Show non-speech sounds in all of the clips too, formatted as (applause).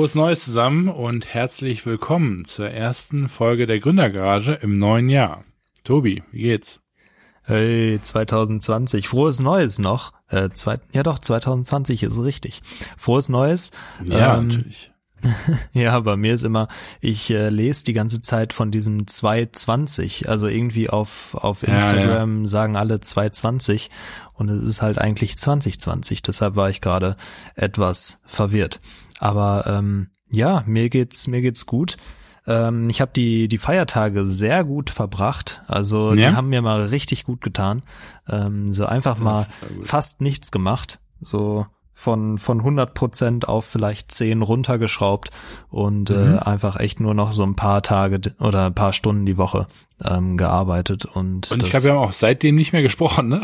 Frohes Neues zusammen und herzlich willkommen zur ersten Folge der Gründergarage im neuen Jahr. Tobi, wie geht's? Hey, 2020. Frohes Neues noch. Äh, zwei, ja doch, 2020 ist richtig. Frohes Neues. Ja, ähm, natürlich. (laughs) ja, bei mir ist immer, ich äh, lese die ganze Zeit von diesem 220. Also irgendwie auf, auf Instagram ja, ja. sagen alle 220 und es ist halt eigentlich 2020. Deshalb war ich gerade etwas verwirrt. Aber ähm, ja, mir geht's mir geht's gut. Ähm, ich habe die die Feiertage sehr gut verbracht. Also ja? die haben mir mal richtig gut getan. Ähm, so einfach das mal fast nichts gemacht. So von von 100 Prozent auf vielleicht 10 runtergeschraubt und äh, mhm. äh, einfach echt nur noch so ein paar Tage oder ein paar Stunden die Woche ähm, gearbeitet und und ich glaube wir haben auch seitdem nicht mehr gesprochen ne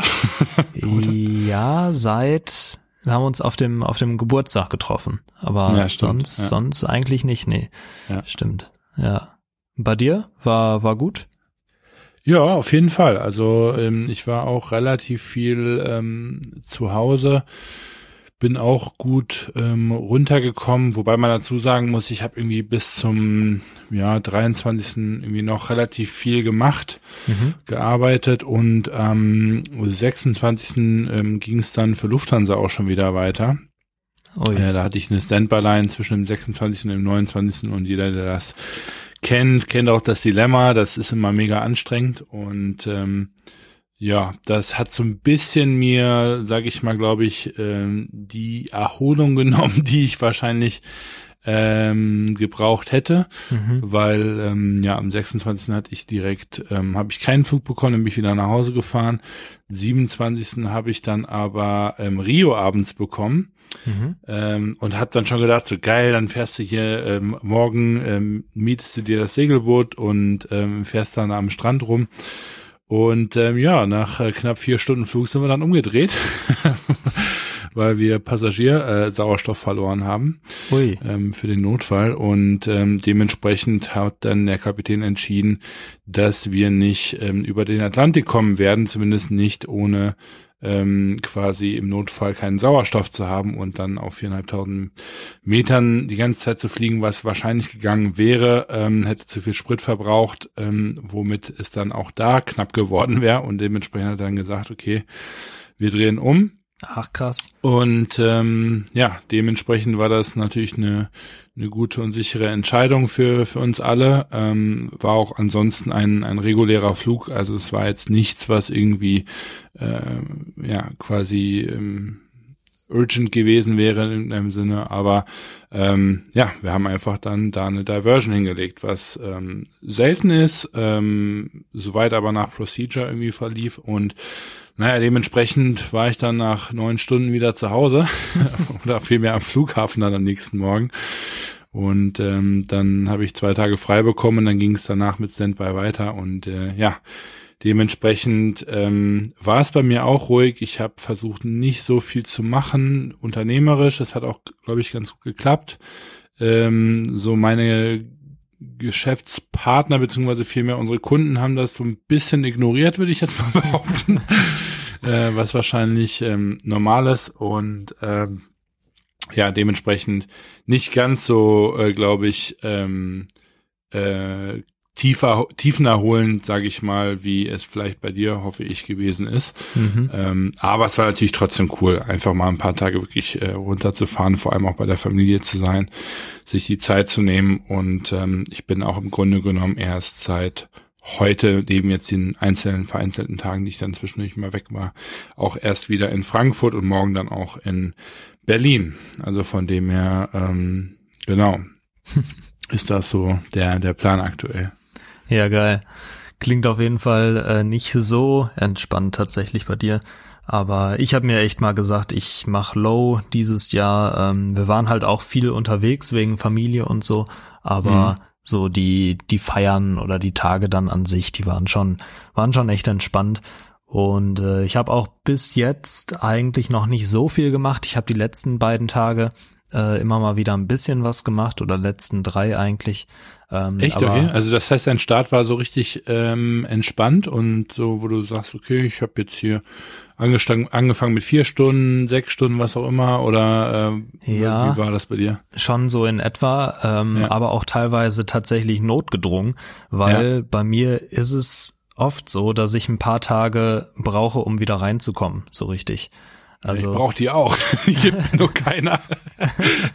(laughs) ja seit wir haben uns auf dem, auf dem Geburtstag getroffen. Aber ja, stimmt, sonst, ja. sonst eigentlich nicht, nee. Ja. Stimmt. Ja. Bei dir? War, war gut? Ja, auf jeden Fall. Also ähm, ich war auch relativ viel ähm, zu Hause bin auch gut ähm, runtergekommen, wobei man dazu sagen muss, ich habe irgendwie bis zum ja 23. irgendwie noch relativ viel gemacht, mhm. gearbeitet und am ähm, 26. Ähm, ging es dann für Lufthansa auch schon wieder weiter. Oh ja. Äh, da hatte ich eine Standby-Line zwischen dem 26. und dem 29. und jeder, der das kennt, kennt auch das Dilemma. Das ist immer mega anstrengend und ähm, ja, das hat so ein bisschen mir, sag ich mal, glaube ich, ähm, die Erholung (laughs) genommen, die ich wahrscheinlich ähm, gebraucht hätte, mhm. weil ähm, ja am 26. hatte ich direkt, ähm, habe ich keinen Flug bekommen, dann bin ich wieder nach Hause gefahren. 27. habe ich dann aber ähm, Rio abends bekommen. Mhm. Ähm, und hab dann schon gedacht, so geil, dann fährst du hier ähm, morgen, ähm, mietest du dir das Segelboot und ähm, fährst dann am Strand rum. Und ähm, ja, nach äh, knapp vier Stunden Flug sind wir dann umgedreht, (laughs) weil wir Passagier äh, verloren haben ähm, für den Notfall. Und ähm, dementsprechend hat dann der Kapitän entschieden, dass wir nicht ähm, über den Atlantik kommen werden, zumindest nicht ohne ähm, quasi im Notfall keinen Sauerstoff zu haben und dann auf viereinhalbtausend Metern die ganze Zeit zu fliegen, was wahrscheinlich gegangen wäre, ähm, hätte zu viel Sprit verbraucht, ähm, womit es dann auch da knapp geworden (laughs) wäre. Und dementsprechend hat er dann gesagt, okay, wir drehen um Ach krass. Und ähm, ja, dementsprechend war das natürlich eine, eine gute und sichere Entscheidung für, für uns alle. Ähm, war auch ansonsten ein, ein regulärer Flug. Also es war jetzt nichts, was irgendwie äh, ja quasi ähm, urgent gewesen wäre in irgendeinem Sinne. Aber ähm, ja, wir haben einfach dann da eine Diversion hingelegt, was ähm, selten ist, ähm, soweit aber nach Procedure irgendwie verlief und naja, dementsprechend war ich dann nach neun Stunden wieder zu Hause (laughs) oder vielmehr am Flughafen dann am nächsten Morgen. Und ähm, dann habe ich zwei Tage frei bekommen, dann ging es danach mit Standby weiter und äh, ja, dementsprechend ähm, war es bei mir auch ruhig. Ich habe versucht, nicht so viel zu machen, unternehmerisch. Das hat auch, glaube ich, ganz gut geklappt. Ähm, so meine Geschäftspartner beziehungsweise vielmehr unsere Kunden haben das so ein bisschen ignoriert, würde ich jetzt mal (laughs) behaupten, äh, was wahrscheinlich ähm, normal ist und ähm, ja dementsprechend nicht ganz so, äh, glaube ich, ähm, äh, tiefer, tiefenerholend, sage ich mal, wie es vielleicht bei dir, hoffe ich, gewesen ist. Mhm. Ähm, aber es war natürlich trotzdem cool, einfach mal ein paar Tage wirklich äh, runterzufahren, vor allem auch bei der Familie zu sein, sich die Zeit zu nehmen. Und ähm, ich bin auch im Grunde genommen erst seit heute, neben jetzt den einzelnen vereinzelten Tagen, die ich dann zwischendurch mal weg war, auch erst wieder in Frankfurt und morgen dann auch in Berlin. Also von dem her, ähm, genau, (laughs) ist das so der, der Plan aktuell. Ja, geil. Klingt auf jeden Fall äh, nicht so entspannt tatsächlich bei dir. Aber ich habe mir echt mal gesagt, ich mach Low dieses Jahr. Ähm, wir waren halt auch viel unterwegs wegen Familie und so, aber mhm. so die die Feiern oder die Tage dann an sich, die waren schon waren schon echt entspannt. Und äh, ich habe auch bis jetzt eigentlich noch nicht so viel gemacht. Ich habe die letzten beiden Tage äh, immer mal wieder ein bisschen was gemacht oder letzten drei eigentlich. Ähm, Echt, okay? Also das heißt, dein Start war so richtig ähm, entspannt und so, wo du sagst, okay, ich habe jetzt hier angefangen mit vier Stunden, sechs Stunden, was auch immer, oder äh, ja, wie war das bei dir? Schon so in etwa, ähm, ja. aber auch teilweise tatsächlich notgedrungen, weil ja. bei mir ist es oft so, dass ich ein paar Tage brauche, um wieder reinzukommen, so richtig. Also, ich brauche die auch. (laughs) Die gibt nur keiner. (laughs)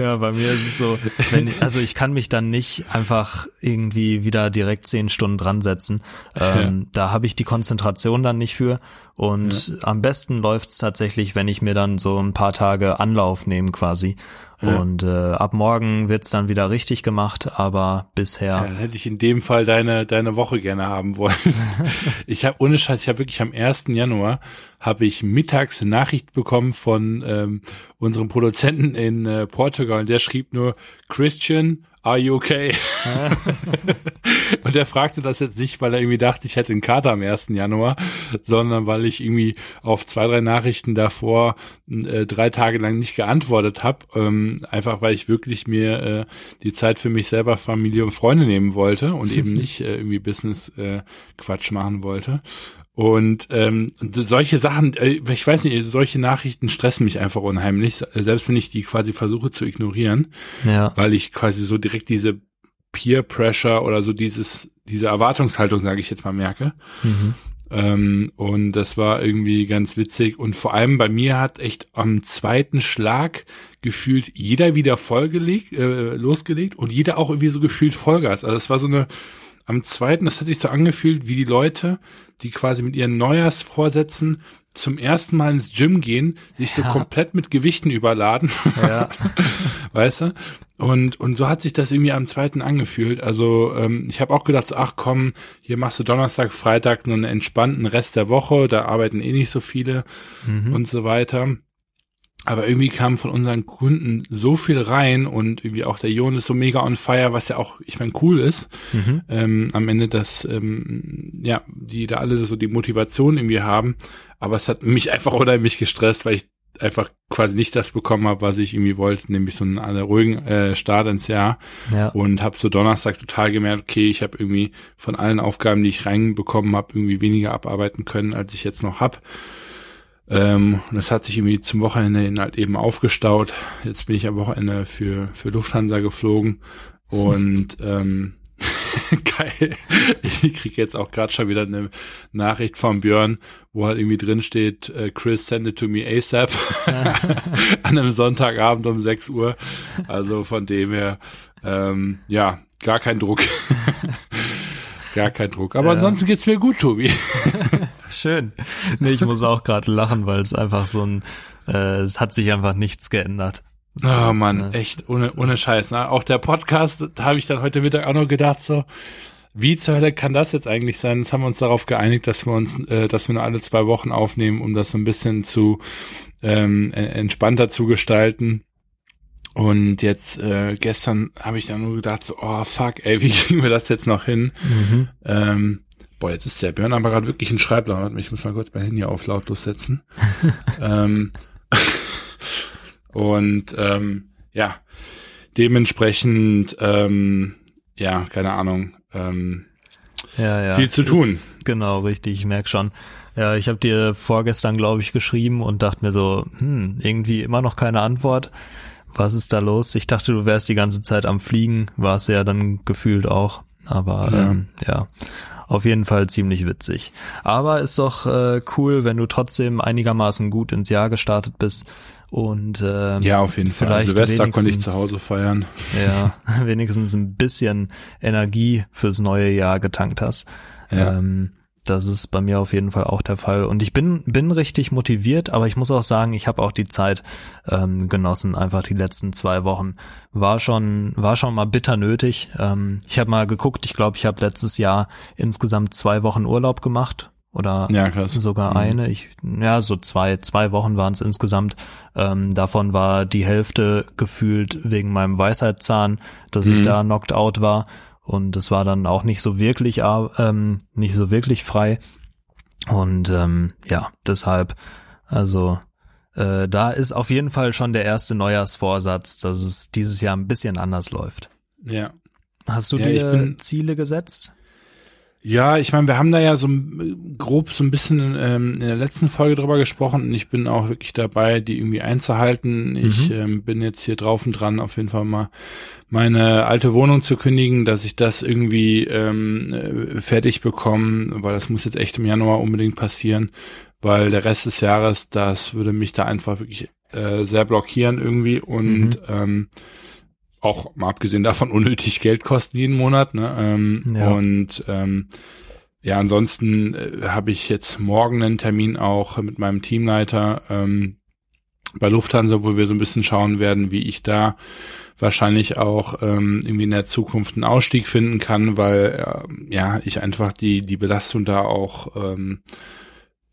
ja, bei mir ist es so, (laughs) wenn ich, also ich kann mich dann nicht einfach irgendwie wieder direkt zehn Stunden dran setzen. Ähm, ja. Da habe ich die Konzentration dann nicht für. Und ja. am besten läuft's tatsächlich, wenn ich mir dann so ein paar Tage Anlauf nehme quasi. Ja. Und äh, ab morgen wird's dann wieder richtig gemacht, aber bisher. Ja, dann hätte ich in dem Fall deine, deine Woche gerne haben wollen. (laughs) ich habe ohne Scheiß, ich habe wirklich am 1. Januar habe ich mittags eine Nachricht bekommen von ähm, unserem Produzenten in äh, Portugal und der schrieb nur Christian, are you okay? (laughs) und er fragte das jetzt nicht, weil er irgendwie dachte, ich hätte einen Kater am 1. Januar, sondern weil ich irgendwie auf zwei, drei Nachrichten davor äh, drei Tage lang nicht geantwortet habe. Ähm, einfach weil ich wirklich mir äh, die Zeit für mich selber, Familie und Freunde nehmen wollte und eben (laughs) nicht äh, irgendwie Business-Quatsch äh, machen wollte. Und ähm, solche Sachen, äh, ich weiß nicht, solche Nachrichten stressen mich einfach unheimlich, selbst wenn ich die quasi versuche zu ignorieren, ja. weil ich quasi so direkt diese Peer Pressure oder so dieses diese Erwartungshaltung, sage ich jetzt mal, merke. Mhm. Ähm, und das war irgendwie ganz witzig. Und vor allem bei mir hat echt am zweiten Schlag gefühlt jeder wieder vollgelegt, äh, losgelegt und jeder auch irgendwie so gefühlt Vollgas. Also es war so eine am zweiten, das hat sich so angefühlt, wie die Leute, die quasi mit ihren Neujahrsvorsätzen zum ersten Mal ins Gym gehen, sich so komplett mit Gewichten überladen. Ja. (laughs) weißt du? Und, und so hat sich das irgendwie am zweiten angefühlt. Also ähm, ich habe auch gedacht, ach komm, hier machst du Donnerstag, Freitag nur einen entspannten Rest der Woche, da arbeiten eh nicht so viele mhm. und so weiter. Aber irgendwie kam von unseren Kunden so viel rein und irgendwie auch der Jon ist so mega on fire, was ja auch, ich meine, cool ist. Mhm. Ähm, am Ende, dass ähm, ja, die da alle so die Motivation irgendwie haben. Aber es hat mich einfach unheimlich gestresst, weil ich einfach quasi nicht das bekommen habe, was ich irgendwie wollte, nämlich so einen, einen ruhigen äh, Start ins Jahr. Ja. Und habe so Donnerstag total gemerkt, okay, ich habe irgendwie von allen Aufgaben, die ich reinbekommen habe, irgendwie weniger abarbeiten können, als ich jetzt noch hab. Ähm, und das hat sich irgendwie zum Wochenende hin halt eben aufgestaut. Jetzt bin ich am Wochenende für, für Lufthansa geflogen und (laughs) ähm, (laughs) geil. Ich kriege jetzt auch gerade schon wieder eine Nachricht von Björn, wo halt irgendwie drin steht, äh, Chris send it to me ASAP (laughs) an einem Sonntagabend um 6 Uhr. Also von dem her, ähm, ja, gar kein Druck. Gar kein Druck. Aber ja. ansonsten geht's mir gut, Tobi. (laughs) Schön. Nee, ich muss auch gerade lachen, weil es einfach so ein, äh, es hat sich einfach nichts geändert. So, oh Mann, ne? echt, ohne, ohne Scheiß. Ne? Auch der Podcast, da habe ich dann heute Mittag auch noch gedacht, so, wie zur Hölle kann das jetzt eigentlich sein? Jetzt haben wir uns darauf geeinigt, dass wir uns, äh, dass wir nur alle zwei Wochen aufnehmen, um das so ein bisschen zu ähm, entspannter zu gestalten. Und jetzt äh, gestern habe ich dann nur gedacht, so, oh fuck, ey, (laughs) wie kriegen wir das jetzt noch hin? Mhm. Ähm, Boah, jetzt ist der Björn aber gerade wirklich ein Schreiblaut. Ich muss mal kurz mein Handy auf lautlos setzen. (laughs) ähm, (laughs) und ähm, ja, dementsprechend, ähm, ja, keine Ahnung, ähm, ja, ja. viel zu tun. Ist, genau, richtig, ich merk schon. Ja, ich habe dir vorgestern, glaube ich, geschrieben und dachte mir so, hm, irgendwie immer noch keine Antwort. Was ist da los? Ich dachte, du wärst die ganze Zeit am Fliegen, war es ja dann gefühlt auch. Aber ja. Ähm, ja, auf jeden Fall ziemlich witzig. Aber ist doch äh, cool, wenn du trotzdem einigermaßen gut ins Jahr gestartet bist. Und äh, ja, auf jeden Fall. Silvester konnte ich zu Hause feiern. Ja, (laughs) (laughs) wenigstens ein bisschen Energie fürs neue Jahr getankt hast. Ja. Ähm, das ist bei mir auf jeden Fall auch der Fall. Und ich bin, bin richtig motiviert, aber ich muss auch sagen, ich habe auch die Zeit ähm, genossen. Einfach die letzten zwei Wochen war schon, war schon mal bitter nötig. Ähm, ich habe mal geguckt, ich glaube, ich habe letztes Jahr insgesamt zwei Wochen Urlaub gemacht oder ja, sogar mhm. eine. Ich, ja, so zwei, zwei Wochen waren es insgesamt. Ähm, davon war die Hälfte gefühlt wegen meinem Weisheitszahn, dass mhm. ich da knocked out war und es war dann auch nicht so wirklich ähm, nicht so wirklich frei und ähm, ja deshalb also äh, da ist auf jeden Fall schon der erste Neujahrsvorsatz, dass es dieses Jahr ein bisschen anders läuft. Ja. Hast du Ja, dir Ziele gesetzt? Ja, ich meine, wir haben da ja so grob so ein bisschen ähm, in der letzten Folge drüber gesprochen und ich bin auch wirklich dabei, die irgendwie einzuhalten. Ich Mhm. ähm, bin jetzt hier drauf und dran, auf jeden Fall mal meine alte Wohnung zu kündigen, dass ich das irgendwie ähm, äh, fertig bekomme, weil das muss jetzt echt im Januar unbedingt passieren, weil der Rest des Jahres, das würde mich da einfach wirklich äh, sehr blockieren irgendwie und Mhm. ähm, auch mal abgesehen davon (laughs) unnötig Geld kosten jeden Monat. Ne? Ähm, Ja. Und ähm, ja, ansonsten äh, habe ich jetzt morgen einen Termin auch mit meinem Teamleiter ähm, bei Lufthansa, wo wir so ein bisschen schauen werden, wie ich da wahrscheinlich auch ähm, irgendwie in der Zukunft einen Ausstieg finden kann, weil äh, ja ich einfach die die Belastung da auch ähm,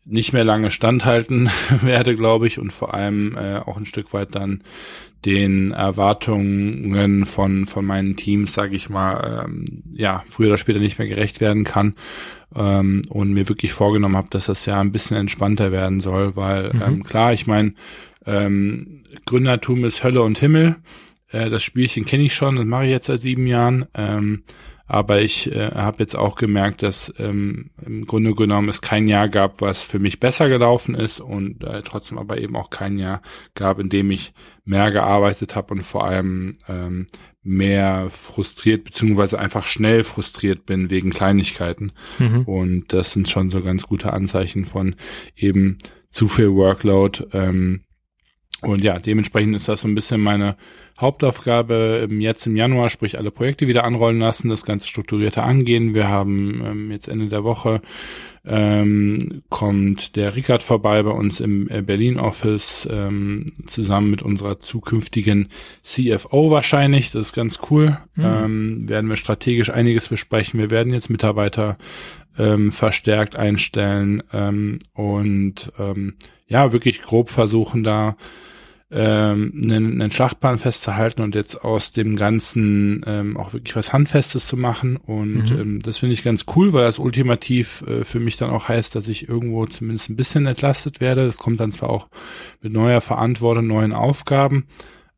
nicht mehr lange standhalten (laughs) werde, glaube ich, und vor allem äh, auch ein Stück weit dann den Erwartungen von von meinen Teams, sage ich mal, ähm, ja früher oder später nicht mehr gerecht werden kann ähm, und mir wirklich vorgenommen habe, dass das Jahr ein bisschen entspannter werden soll, weil Mhm. ähm, klar, ich meine, ähm, Gründertum ist Hölle und Himmel. Äh, das Spielchen kenne ich schon, das mache ich jetzt seit sieben Jahren. Ähm, aber ich äh, habe jetzt auch gemerkt, dass ähm, im Grunde genommen es kein Jahr gab, was für mich besser gelaufen ist und äh, trotzdem aber eben auch kein Jahr gab, in dem ich mehr gearbeitet habe und vor allem ähm, mehr frustriert beziehungsweise einfach schnell frustriert bin wegen Kleinigkeiten. Mhm. Und das sind schon so ganz gute Anzeichen von eben zu viel Workload. Ähm, und ja, dementsprechend ist das so ein bisschen meine Hauptaufgabe jetzt im Januar, sprich alle Projekte wieder anrollen lassen, das Ganze strukturierter angehen. Wir haben ähm, jetzt Ende der Woche ähm, kommt der Rickard vorbei bei uns im äh, Berlin-Office ähm, zusammen mit unserer zukünftigen CFO wahrscheinlich. Das ist ganz cool. Mhm. Ähm, werden wir strategisch einiges besprechen. Wir werden jetzt Mitarbeiter ähm, verstärkt einstellen ähm, und ähm, ja, wirklich grob versuchen da ähm, einen, einen Schlachtplan festzuhalten und jetzt aus dem Ganzen ähm, auch wirklich was Handfestes zu machen. Und Mhm. ähm, das finde ich ganz cool, weil das ultimativ äh, für mich dann auch heißt, dass ich irgendwo zumindest ein bisschen entlastet werde. Das kommt dann zwar auch mit neuer Verantwortung, neuen Aufgaben,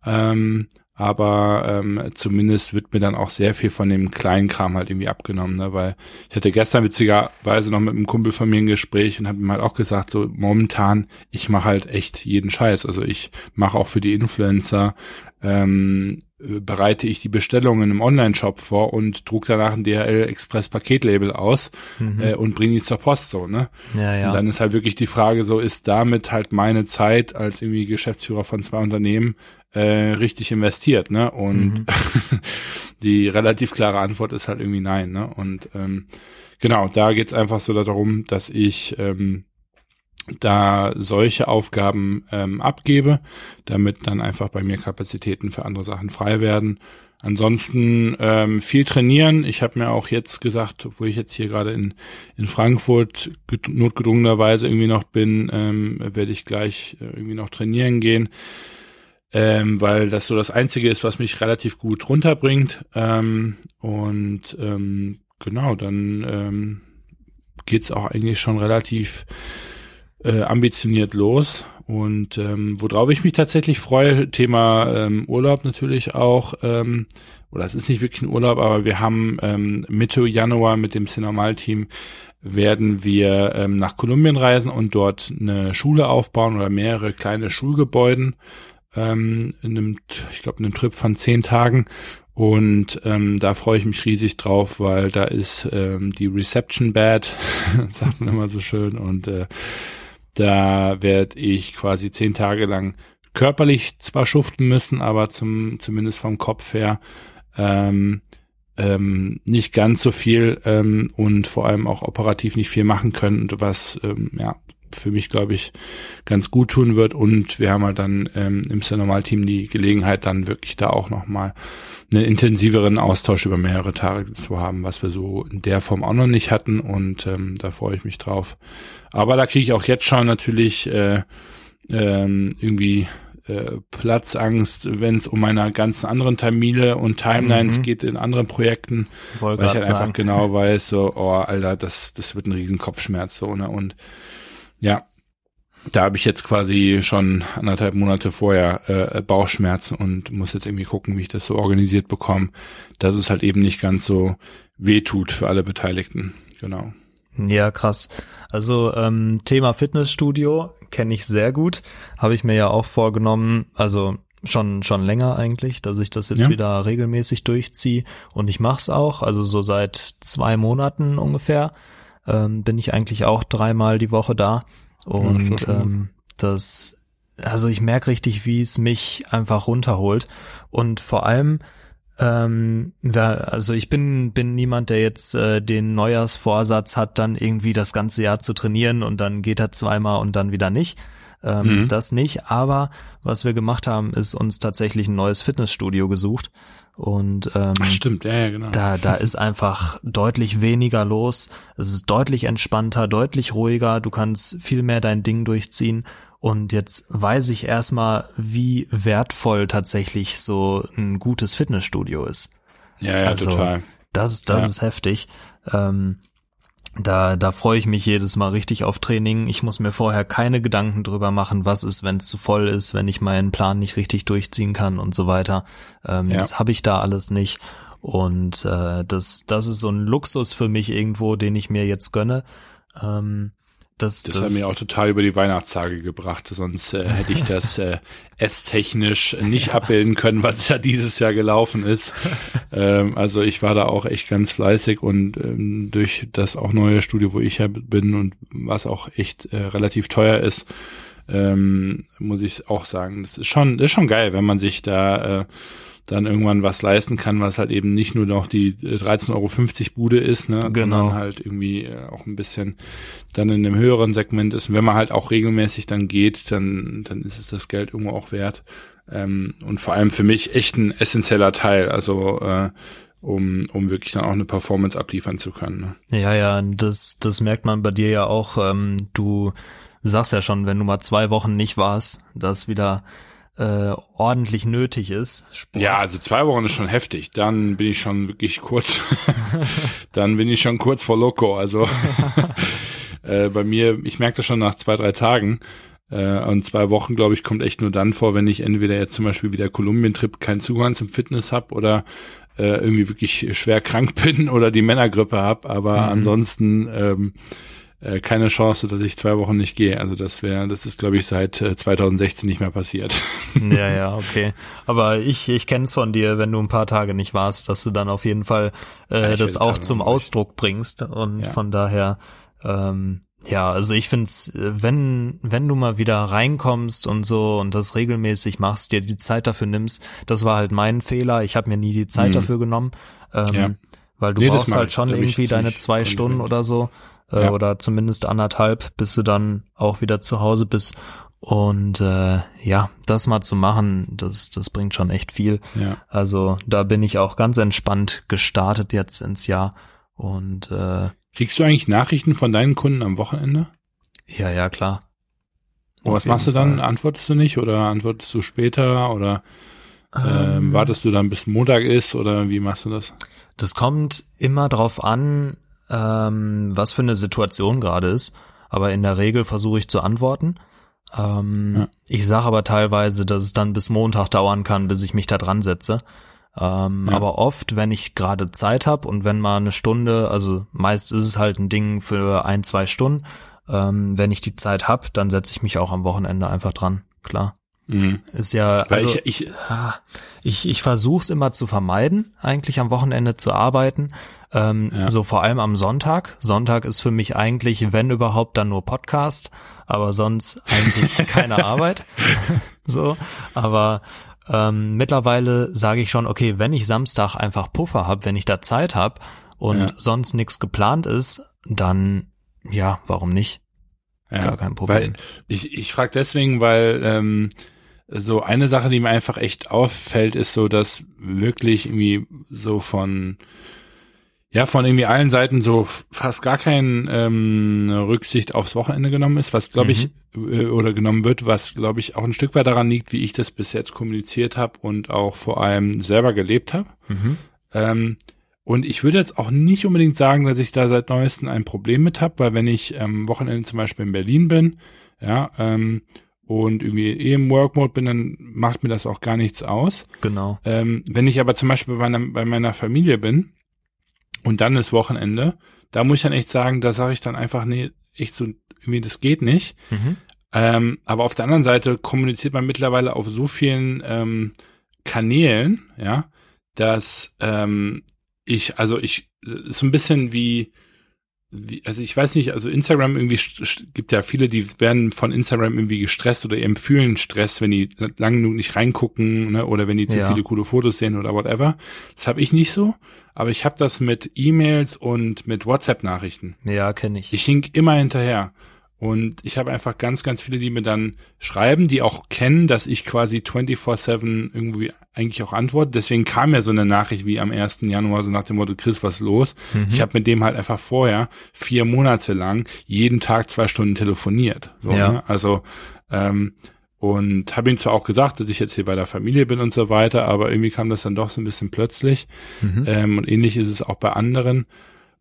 ähm, aber ähm, zumindest wird mir dann auch sehr viel von dem Kleinkram halt irgendwie abgenommen, ne? weil ich hatte gestern witzigerweise noch mit einem Kumpel von mir ein Gespräch und habe ihm halt auch gesagt, so momentan, ich mache halt echt jeden Scheiß. Also ich mache auch für die Influencer, ähm, äh, bereite ich die Bestellungen im Online-Shop vor und druck danach ein DHL Express Paketlabel aus Mhm. äh, und bringe die zur Post so, ne? ja, ja. Und dann ist halt wirklich die Frage so, ist damit halt meine Zeit als irgendwie Geschäftsführer von zwei Unternehmen äh, richtig investiert, ne? Und Mhm. (laughs) die relativ klare Antwort ist halt irgendwie nein, ne? Und ähm, genau, da geht's einfach so darum, dass ich ähm, da solche Aufgaben ähm, abgebe, damit dann einfach bei mir Kapazitäten für andere Sachen frei werden. Ansonsten ähm, viel trainieren. Ich habe mir auch jetzt gesagt, wo ich jetzt hier gerade in, in Frankfurt notgedrungenerweise irgendwie noch bin, ähm, werde ich gleich äh, irgendwie noch trainieren gehen, ähm, weil das so das Einzige ist, was mich relativ gut runterbringt. Ähm, und ähm, genau, dann ähm, geht's auch eigentlich schon relativ äh, ambitioniert los. Und ähm, worauf ich mich tatsächlich freue, Thema ähm, Urlaub natürlich auch, ähm, oder es ist nicht wirklich ein Urlaub, aber wir haben ähm, Mitte Januar mit dem Cinemal-Team werden wir ähm, nach Kolumbien reisen und dort eine Schule aufbauen oder mehrere kleine Schulgebäuden ähm, in einem, ich glaube, in einem Trip von zehn Tagen. Und ähm, da freue ich mich riesig drauf, weil da ist ähm, die Reception Bad, (laughs) sagt man immer so schön. Und äh, da werde ich quasi zehn Tage lang körperlich zwar schuften müssen, aber zum zumindest vom Kopf her ähm, ähm, nicht ganz so viel ähm, und vor allem auch operativ nicht viel machen können, was ähm, ja für mich glaube ich ganz gut tun wird und wir haben halt dann ähm, im Cinemal-Team die Gelegenheit dann wirklich da auch nochmal einen intensiveren Austausch über mehrere Tage zu haben, was wir so in der Form auch noch nicht hatten und ähm, da freue ich mich drauf. Aber da kriege ich auch jetzt schon natürlich äh, ähm, irgendwie äh, Platzangst, wenn es um meine ganzen anderen Termine und Timelines Mhm. geht in anderen Projekten, Wollte weil ich halt einfach genau weiß, so, oh, Alter, das, das wird ein riesen Kopfschmerz, so, ne, und ja, da habe ich jetzt quasi schon anderthalb Monate vorher äh, Bauchschmerzen und muss jetzt irgendwie gucken, wie ich das so organisiert bekomme, dass es halt eben nicht ganz so weh tut für alle Beteiligten. Genau. Ja, krass. Also ähm, Thema Fitnessstudio kenne ich sehr gut, habe ich mir ja auch vorgenommen, also schon schon länger eigentlich, dass ich das jetzt ja. wieder regelmäßig durchziehe und ich mach's auch, also so seit zwei Monaten ungefähr ähm, bin ich eigentlich auch dreimal die Woche da. Und ja, ähm, das also ich merke richtig, wie es mich einfach runterholt. Und vor allem ähm, also ich bin bin niemand, der jetzt äh, den Neujahrsvorsatz hat, dann irgendwie das ganze Jahr zu trainieren und dann geht er zweimal und dann wieder nicht. Ähm, mhm. Das nicht. Aber was wir gemacht haben, ist uns tatsächlich ein neues Fitnessstudio gesucht. Und ähm, Ach, stimmt, ja, ja, genau. Da, da ist einfach deutlich weniger los. Es ist deutlich entspannter, deutlich ruhiger. Du kannst viel mehr dein Ding durchziehen. Und jetzt weiß ich erstmal, wie wertvoll tatsächlich so ein gutes Fitnessstudio ist. Ja, ja, also, total. Das, das ja. ist heftig. Ähm, da, da freue ich mich jedes Mal richtig auf Training. Ich muss mir vorher keine Gedanken drüber machen, was ist, wenn es zu voll ist, wenn ich meinen Plan nicht richtig durchziehen kann und so weiter. Ähm, ja. Das habe ich da alles nicht. Und äh, das, das ist so ein Luxus für mich irgendwo, den ich mir jetzt gönne. Ähm, das, das, das hat mir auch total über die Weihnachtstage gebracht, sonst äh, hätte ich das äh, (laughs) esstechnisch nicht abbilden können, was ja dieses Jahr gelaufen ist. (laughs) ähm, also ich war da auch echt ganz fleißig und ähm, durch das auch neue Studio, wo ich ja bin und was auch echt äh, relativ teuer ist, ähm, muss ich auch sagen, das ist schon, das ist schon geil, wenn man sich da äh, dann irgendwann was leisten kann, was halt eben nicht nur noch die 13,50 Euro Bude ist, ne, genau. sondern halt irgendwie äh, auch ein bisschen dann in einem höheren Segment ist. Und wenn man halt auch regelmäßig dann geht, dann, dann ist es das Geld irgendwo auch wert. Ähm, und vor allem für mich echt ein essentieller Teil, also äh, um, um wirklich dann auch eine Performance abliefern zu können. Ne? Ja, ja, das, das merkt man bei dir ja auch. Ähm, du sagst ja schon, wenn du mal zwei Wochen nicht warst, dass wieder äh, ordentlich nötig ist. Sport. Ja, also zwei Wochen ist schon heftig. Dann bin ich schon wirklich kurz, (laughs) dann bin ich schon kurz vor Loco. Also (laughs) äh, bei mir, ich merke das schon nach zwei, drei Tagen. Äh, und zwei Wochen, glaube ich, kommt echt nur dann vor, wenn ich entweder jetzt zum Beispiel wieder Kolumbien-Trip keinen Zugang zum Fitness hab oder äh, irgendwie wirklich schwer krank (laughs) bin oder die Männergrippe hab. Aber mhm. ansonsten ähm, äh, keine Chance, dass ich zwei Wochen nicht gehe. Also das wäre, das ist, glaube ich, seit äh, 2016 nicht mehr passiert. (laughs) Ja, ja, okay. Aber ich, ich kenne es von dir, wenn du ein paar Tage nicht warst, dass du dann auf jeden Fall äh, das auch zum Ausdruck bringst. Und ja. von daher, ähm, ja, also ich find's, wenn, wenn du mal wieder reinkommst und so und das regelmäßig machst, dir die Zeit dafür nimmst, das war halt mein Fehler. Ich habe mir nie die Zeit mhm. dafür genommen. Ähm, ja. Weil du nee, brauchst halt schon irgendwie deine zwei Stunden oder so äh, ja. oder zumindest anderthalb, bis du dann auch wieder zu Hause bist. Und äh, ja, das mal zu machen, das, das bringt schon echt viel. Ja. Also da bin ich auch ganz entspannt gestartet jetzt ins Jahr. Und äh, kriegst du eigentlich Nachrichten von deinen Kunden am Wochenende? Ja, ja, klar. Und was machst du dann? Fall. Antwortest du nicht oder antwortest du später oder ähm, ähm, wartest du dann bis Montag ist oder wie machst du das? Das kommt immer drauf an, ähm, was für eine Situation gerade ist. Aber in der Regel versuche ich zu antworten. Ähm, ja. Ich sage aber teilweise, dass es dann bis Montag dauern kann, bis ich mich da dran setze. Ähm, ja. Aber oft, wenn ich gerade Zeit habe und wenn mal eine Stunde, also meist ist es halt ein Ding für ein, zwei Stunden, ähm, wenn ich die Zeit hab, dann setze ich mich auch am Wochenende einfach dran, klar. Mhm. Ist ja, also, ich, ich, ich, ich versuche es immer zu vermeiden, eigentlich am Wochenende zu arbeiten. Ähm, ja. So vor allem am Sonntag. Sonntag ist für mich eigentlich, wenn überhaupt, dann nur Podcast, aber sonst eigentlich (laughs) keine Arbeit. so, aber ähm, mittlerweile sage ich schon, okay, wenn ich Samstag einfach Puffer habe, wenn ich da Zeit habe und ja. sonst nichts geplant ist, dann ja, warum nicht? Ja, Gar kein Problem. Ich ich frage deswegen, weil ähm, so eine Sache, die mir einfach echt auffällt, ist so, dass wirklich irgendwie so von ja, von irgendwie allen Seiten so fast gar kein ähm, Rücksicht aufs Wochenende genommen ist, was glaube ich, mhm. äh, oder genommen wird, was glaube ich auch ein Stück weit daran liegt, wie ich das bis jetzt kommuniziert habe und auch vor allem selber gelebt habe. Mhm. Ähm, und ich würde jetzt auch nicht unbedingt sagen, dass ich da seit neuestem ein Problem mit habe, weil wenn ich am ähm, Wochenende zum Beispiel in Berlin bin, ja, ähm, und irgendwie eh im Work Mode bin, dann macht mir das auch gar nichts aus. Genau. Ähm, wenn ich aber zum Beispiel bei meiner, bei meiner Familie bin und dann ist Wochenende, da muss ich dann echt sagen, da sage ich dann einfach, nee, echt so, irgendwie, das geht nicht. Mhm. Ähm, aber auf der anderen Seite kommuniziert man mittlerweile auf so vielen ähm, Kanälen, ja, dass ähm, ich, also ich, ist so ein bisschen wie, wie, also ich weiß nicht, also Instagram irgendwie gibt ja viele, die werden von Instagram irgendwie gestresst oder eben fühlen Stress, wenn die lang genug nicht reingucken, ne, oder wenn die zu Ja. viele coole Fotos sehen oder whatever. Das habe ich nicht so, aber ich habe das mit E-Mails und mit WhatsApp-Nachrichten. Ja, kenne ich. Ich hink immer hinterher. Und ich habe einfach ganz, ganz viele, die mir dann schreiben, die auch kennen, dass ich quasi 24-7 irgendwie eigentlich auch antworte. Deswegen kam ja so eine Nachricht wie am 1. Januar, so nach dem Motto, Chris, was ist los? Mhm. Ich habe mit dem halt einfach vorher vier Monate lang jeden Tag zwei Stunden telefoniert. So, Ja. ne? Also, ähm, und habe ihm zwar auch gesagt, dass ich jetzt hier bei der Familie bin und so weiter, aber irgendwie kam das dann doch so ein bisschen plötzlich. Mhm. Ähm, und ähnlich ist es auch bei anderen.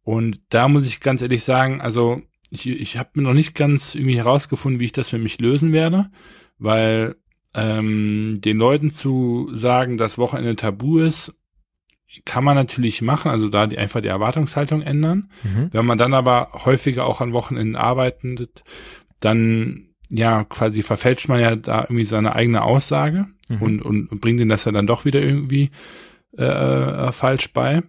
Und da muss ich ganz ehrlich sagen, also ich, ich habe mir noch nicht ganz irgendwie herausgefunden, wie ich das für mich lösen werde, weil ähm, den Leuten zu sagen, dass Wochenende tabu ist, kann man natürlich machen, also da die einfach die Erwartungshaltung ändern. Mhm. Wenn man dann aber häufiger auch an Wochenenden arbeitet, dann ja quasi verfälscht man ja da irgendwie seine eigene Aussage Mhm. und, und, und bringt ihnen das ja dann doch wieder irgendwie äh, falsch bei.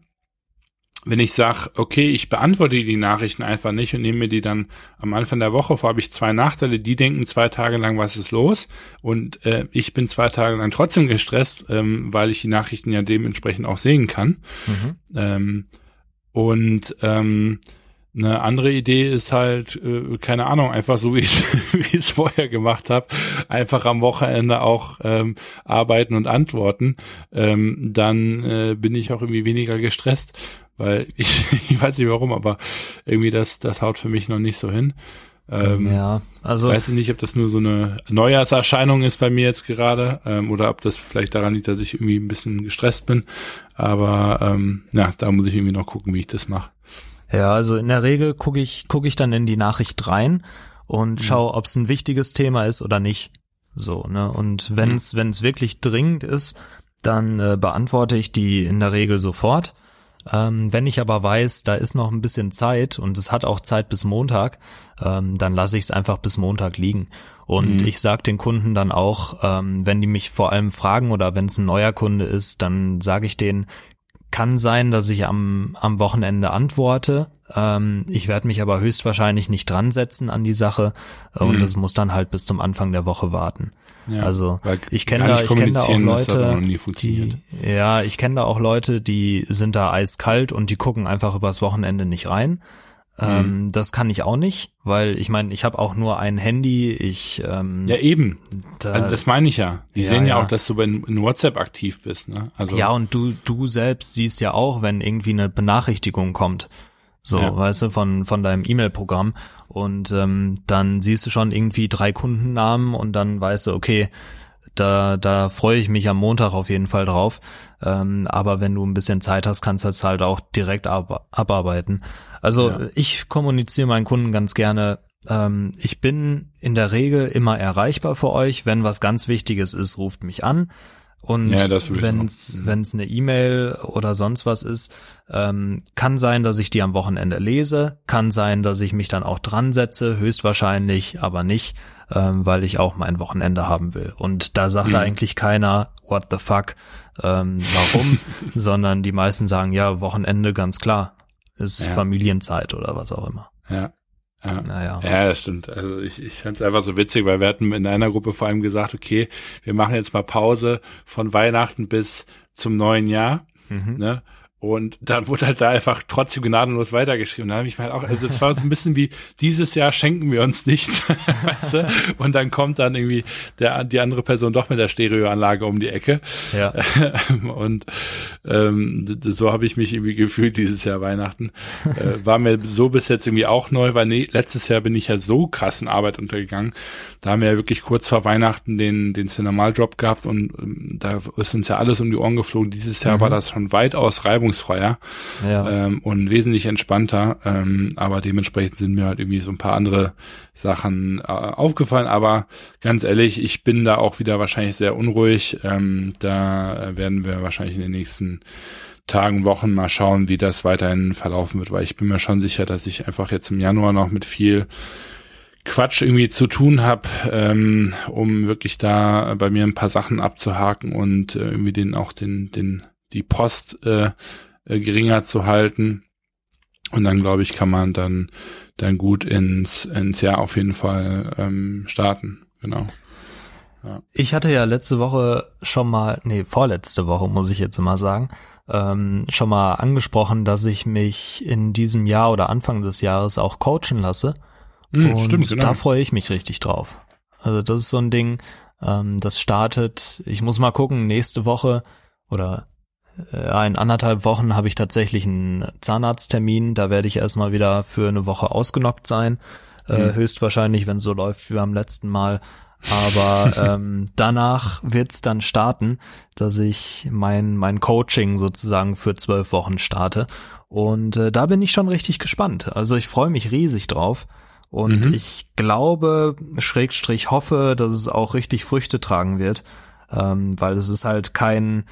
Wenn ich sage, okay, ich beantworte die Nachrichten einfach nicht und nehme mir die dann am Anfang der Woche vor, habe ich zwei Nachteile. Die denken zwei Tage lang, was ist los? Und äh, ich bin zwei Tage lang trotzdem gestresst, ähm, weil ich die Nachrichten ja dementsprechend auch sehen kann. Mhm. Ähm, und ähm, eine andere Idee ist halt, äh, keine Ahnung, einfach so (laughs) wie ich es vorher gemacht habe, einfach am Wochenende auch ähm, arbeiten und antworten. Ähm, dann äh, bin ich auch irgendwie weniger gestresst, weil (laughs) ich, ich weiß nicht warum, aber irgendwie das, das haut für mich noch nicht so hin. Ähm, ja, also Weiß ich nicht, ob das nur so eine Neujahrserscheinung ist bei mir jetzt gerade ähm, oder ob das vielleicht daran liegt, dass ich irgendwie ein bisschen gestresst bin. Aber ähm, ja, da muss ich irgendwie noch gucken, wie ich das mache. Ja, also in der Regel gucke ich, gucke ich dann in die Nachricht rein und schaue, ob es ein wichtiges Thema ist oder nicht. So, ne? Und wenn es, wenn es wirklich dringend ist, dann äh, beantworte ich die in der Regel sofort. Ähm, wenn ich aber weiß, da ist noch ein bisschen Zeit und es hat auch Zeit bis Montag, ähm, dann lasse ich es einfach bis Montag liegen. Und Mhm. ich sage den Kunden dann auch, ähm, wenn die mich vor allem fragen oder wenn es ein neuer Kunde ist, dann sage ich denen, kann sein, dass ich am, am Wochenende antworte. Ähm, ich werde mich aber höchstwahrscheinlich nicht dran setzen an die Sache äh, und Mhm. es muss dann halt bis zum Anfang der Woche warten. Ja, also ich kenne da, ich kenne da auch Leute, die, ja, ich kenne da auch Leute, die sind da eiskalt und die gucken einfach übers Wochenende nicht rein. Mhm. Ähm, das kann ich auch nicht, weil ich meine, ich habe auch nur ein Handy. Ich ähm, Ja, eben. da, Also das meine ich ja. Die ja, sehen ja, ja. auch, dass du in, in WhatsApp aktiv bist, ne? Also Ja, und du, du selbst siehst ja auch, wenn irgendwie eine Benachrichtigung kommt. So, Ja. weißt du, von, von deinem E-Mail-Programm. Und ähm, dann siehst du schon irgendwie drei Kundennamen und dann weißt du, okay, da, da freue ich mich am Montag auf jeden Fall drauf. Ähm, aber wenn du ein bisschen Zeit hast, kannst du das halt auch direkt ab, abarbeiten. Also Ja. ich kommuniziere meinen Kunden ganz gerne. Ähm, ich bin in der Regel immer erreichbar für euch. Wenn was ganz Wichtiges ist, ruft mich an. Und Ja, sowieso. wenn's Mhm. eine E-Mail oder sonst was ist, ähm, kann sein, dass ich die am Wochenende lese, kann sein, dass ich mich dann auch dran setze, höchstwahrscheinlich aber nicht, ähm, weil ich auch mein Wochenende haben will. Und da sagt Mhm. eigentlich keiner, what the fuck, ähm, warum, (laughs) sondern die meisten sagen, ja, Wochenende ganz klar, ist Ja. Familienzeit oder was auch immer. ja. Ja. Naja. Ja, das stimmt. Also ich, ich fand es einfach so witzig, weil wir hatten in einer Gruppe vor allem gesagt, okay, wir machen jetzt mal Pause von Weihnachten bis zum neuen Jahr. Mhm. Ne? Und dann wurde halt da einfach trotzdem gnadenlos weitergeschrieben. Da habe ich mir halt auch, also es war so ein bisschen wie, dieses Jahr schenken wir uns nichts, (laughs) weißt du? Und dann kommt dann irgendwie der, die andere Person doch mit der Stereoanlage um die Ecke. Ja. (laughs) Und ähm, so habe ich mich irgendwie gefühlt dieses Jahr Weihnachten. Äh, war mir so bis jetzt irgendwie auch neu, weil nee, letztes Jahr bin ich ja so krass in Arbeit untergegangen. Da haben wir ja wirklich kurz vor Weihnachten den, den Cinemal-Drop gehabt und ähm, da ist uns ja alles um die Ohren geflogen. Dieses Jahr Mhm. war das schon weitaus reibungsloser reibungsfreier ja. ähm, und wesentlich entspannter. Ähm, aber dementsprechend sind mir halt irgendwie so ein paar andere Sachen äh, aufgefallen. Aber ganz ehrlich, ich bin da auch wieder wahrscheinlich sehr unruhig. Ähm, da werden wir wahrscheinlich in den nächsten Tagen, Wochen mal schauen, wie das weiterhin verlaufen wird, weil ich bin mir schon sicher, dass ich einfach jetzt im Januar noch mit viel Quatsch irgendwie zu tun habe, ähm, um wirklich da bei mir ein paar Sachen abzuhaken und äh, irgendwie den auch den den die Post äh, äh, geringer zu halten. Und dann glaube ich, kann man dann dann gut ins ins Jahr auf jeden Fall ähm, starten. Genau. Ja. Ich hatte ja letzte Woche schon mal, nee, vorletzte Woche muss ich jetzt mal sagen, ähm, schon mal angesprochen, dass ich mich in diesem Jahr oder Anfang des Jahres auch coachen lasse. Mm, und stimmt, genau. da freue ich mich richtig drauf. Also das ist so ein Ding, ähm, das startet, ich muss mal gucken, nächste Woche oder in anderthalb Wochen habe ich tatsächlich einen Zahnarzttermin. Da werde ich erstmal wieder für eine Woche ausgenockt sein. Äh, mhm. Höchstwahrscheinlich, wenn es so läuft wie beim letzten Mal. Aber (laughs) ähm, danach wird's dann starten, dass ich mein, mein Coaching sozusagen für zwölf Wochen starte. Und äh, da bin ich schon richtig gespannt. Also ich freue mich riesig drauf. Und mhm. ich glaube, Schrägstrich hoffe, dass es auch richtig Früchte tragen wird. Ähm, weil es ist halt kein,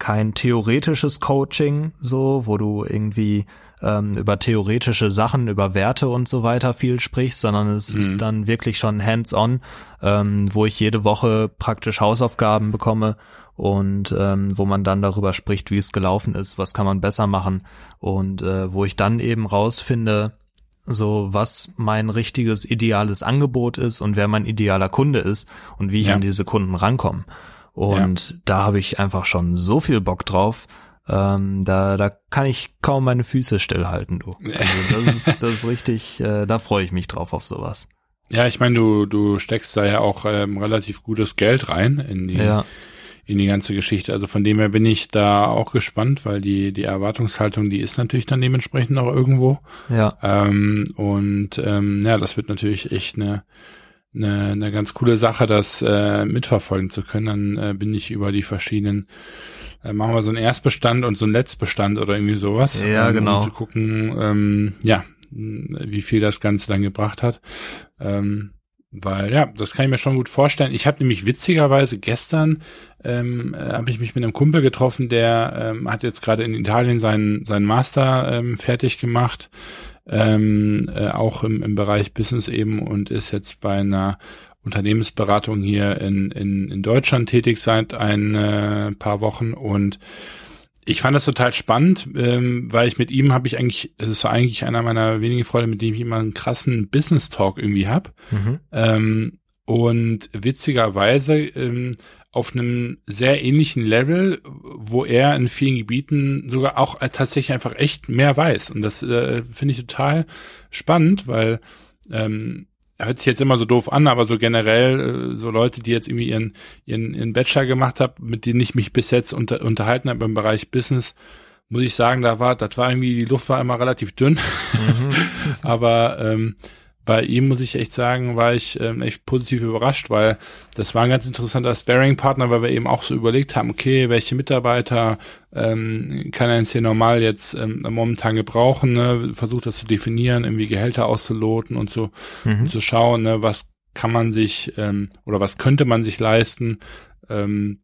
kein theoretisches Coaching, so, wo du irgendwie ähm, über theoretische Sachen, über Werte und so weiter viel sprichst, sondern es mhm. ist dann wirklich schon hands-on, ähm, wo ich jede Woche praktisch Hausaufgaben bekomme und ähm, wo man dann darüber spricht, wie es gelaufen ist, was kann man besser machen und äh, wo ich dann eben rausfinde, so was mein richtiges ideales Angebot ist und wer mein idealer Kunde ist und wie ich ja. an diese Kunden rankomme. Und ja. da habe ich einfach schon so viel Bock drauf. Ähm, da, da kann ich kaum meine Füße stillhalten, du. Also das ist, das ist richtig, äh, da freue ich mich drauf auf sowas. Ja, ich meine, du, du steckst da ja auch ähm, relativ gutes Geld rein in die, ja. in die ganze Geschichte. Also von dem her bin ich da auch gespannt, weil die, die Erwartungshaltung, die ist natürlich dann dementsprechend auch irgendwo. Ja. Ähm, und ähm, ja, das wird natürlich echt eine, eine, eine ganz coole Sache, das äh, mitverfolgen zu können. Dann äh, bin ich über die verschiedenen äh, machen wir so einen Erstbestand und so einen Letztbestand oder irgendwie sowas. Ja, ähm, genau. Um zu gucken, ähm, ja, wie viel das Ganze dann gebracht hat. Ähm, weil ja, das kann ich mir schon gut vorstellen. Ich habe nämlich witzigerweise gestern ähm, äh, habe ich mich mit einem Kumpel getroffen, der ähm, hat jetzt gerade in Italien seinen seinen Master ähm, fertig gemacht, ähm, äh, auch im, im Bereich Business eben und ist jetzt bei einer Unternehmensberatung hier in, in, in Deutschland tätig seit ein äh, paar Wochen und ich fand das total spannend, ähm, weil ich mit ihm habe ich eigentlich, es ist eigentlich einer meiner wenigen Freunde, mit dem ich immer einen krassen Business Talk irgendwie hab. Mhm. Ähm, und witzigerweise ähm, auf einem sehr ähnlichen Level, wo er in vielen Gebieten sogar auch äh, tatsächlich einfach echt mehr weiß. Und das äh, finde ich total spannend, weil ähm, hört sich jetzt immer so doof an, aber so generell, äh, so Leute, die jetzt irgendwie ihren, ihren, ihren Bachelor gemacht haben, mit denen ich mich bis jetzt unter, unterhalten habe im Bereich Business, muss ich sagen, da war, das war irgendwie, die Luft war immer relativ dünn. Mhm. (laughs) aber ähm, bei ihm muss ich echt sagen, war ich ähm, echt positiv überrascht, weil das war ein ganz interessanter Sparing-Partner, weil wir eben auch so überlegt haben, okay, welche Mitarbeiter ähm, kann er jetzt hier normal jetzt ähm, momentan gebrauchen, ne? versucht das zu definieren, irgendwie Gehälter auszuloten und so mhm. und zu schauen, ne, was kann man sich ähm, oder was könnte man sich leisten, ähm,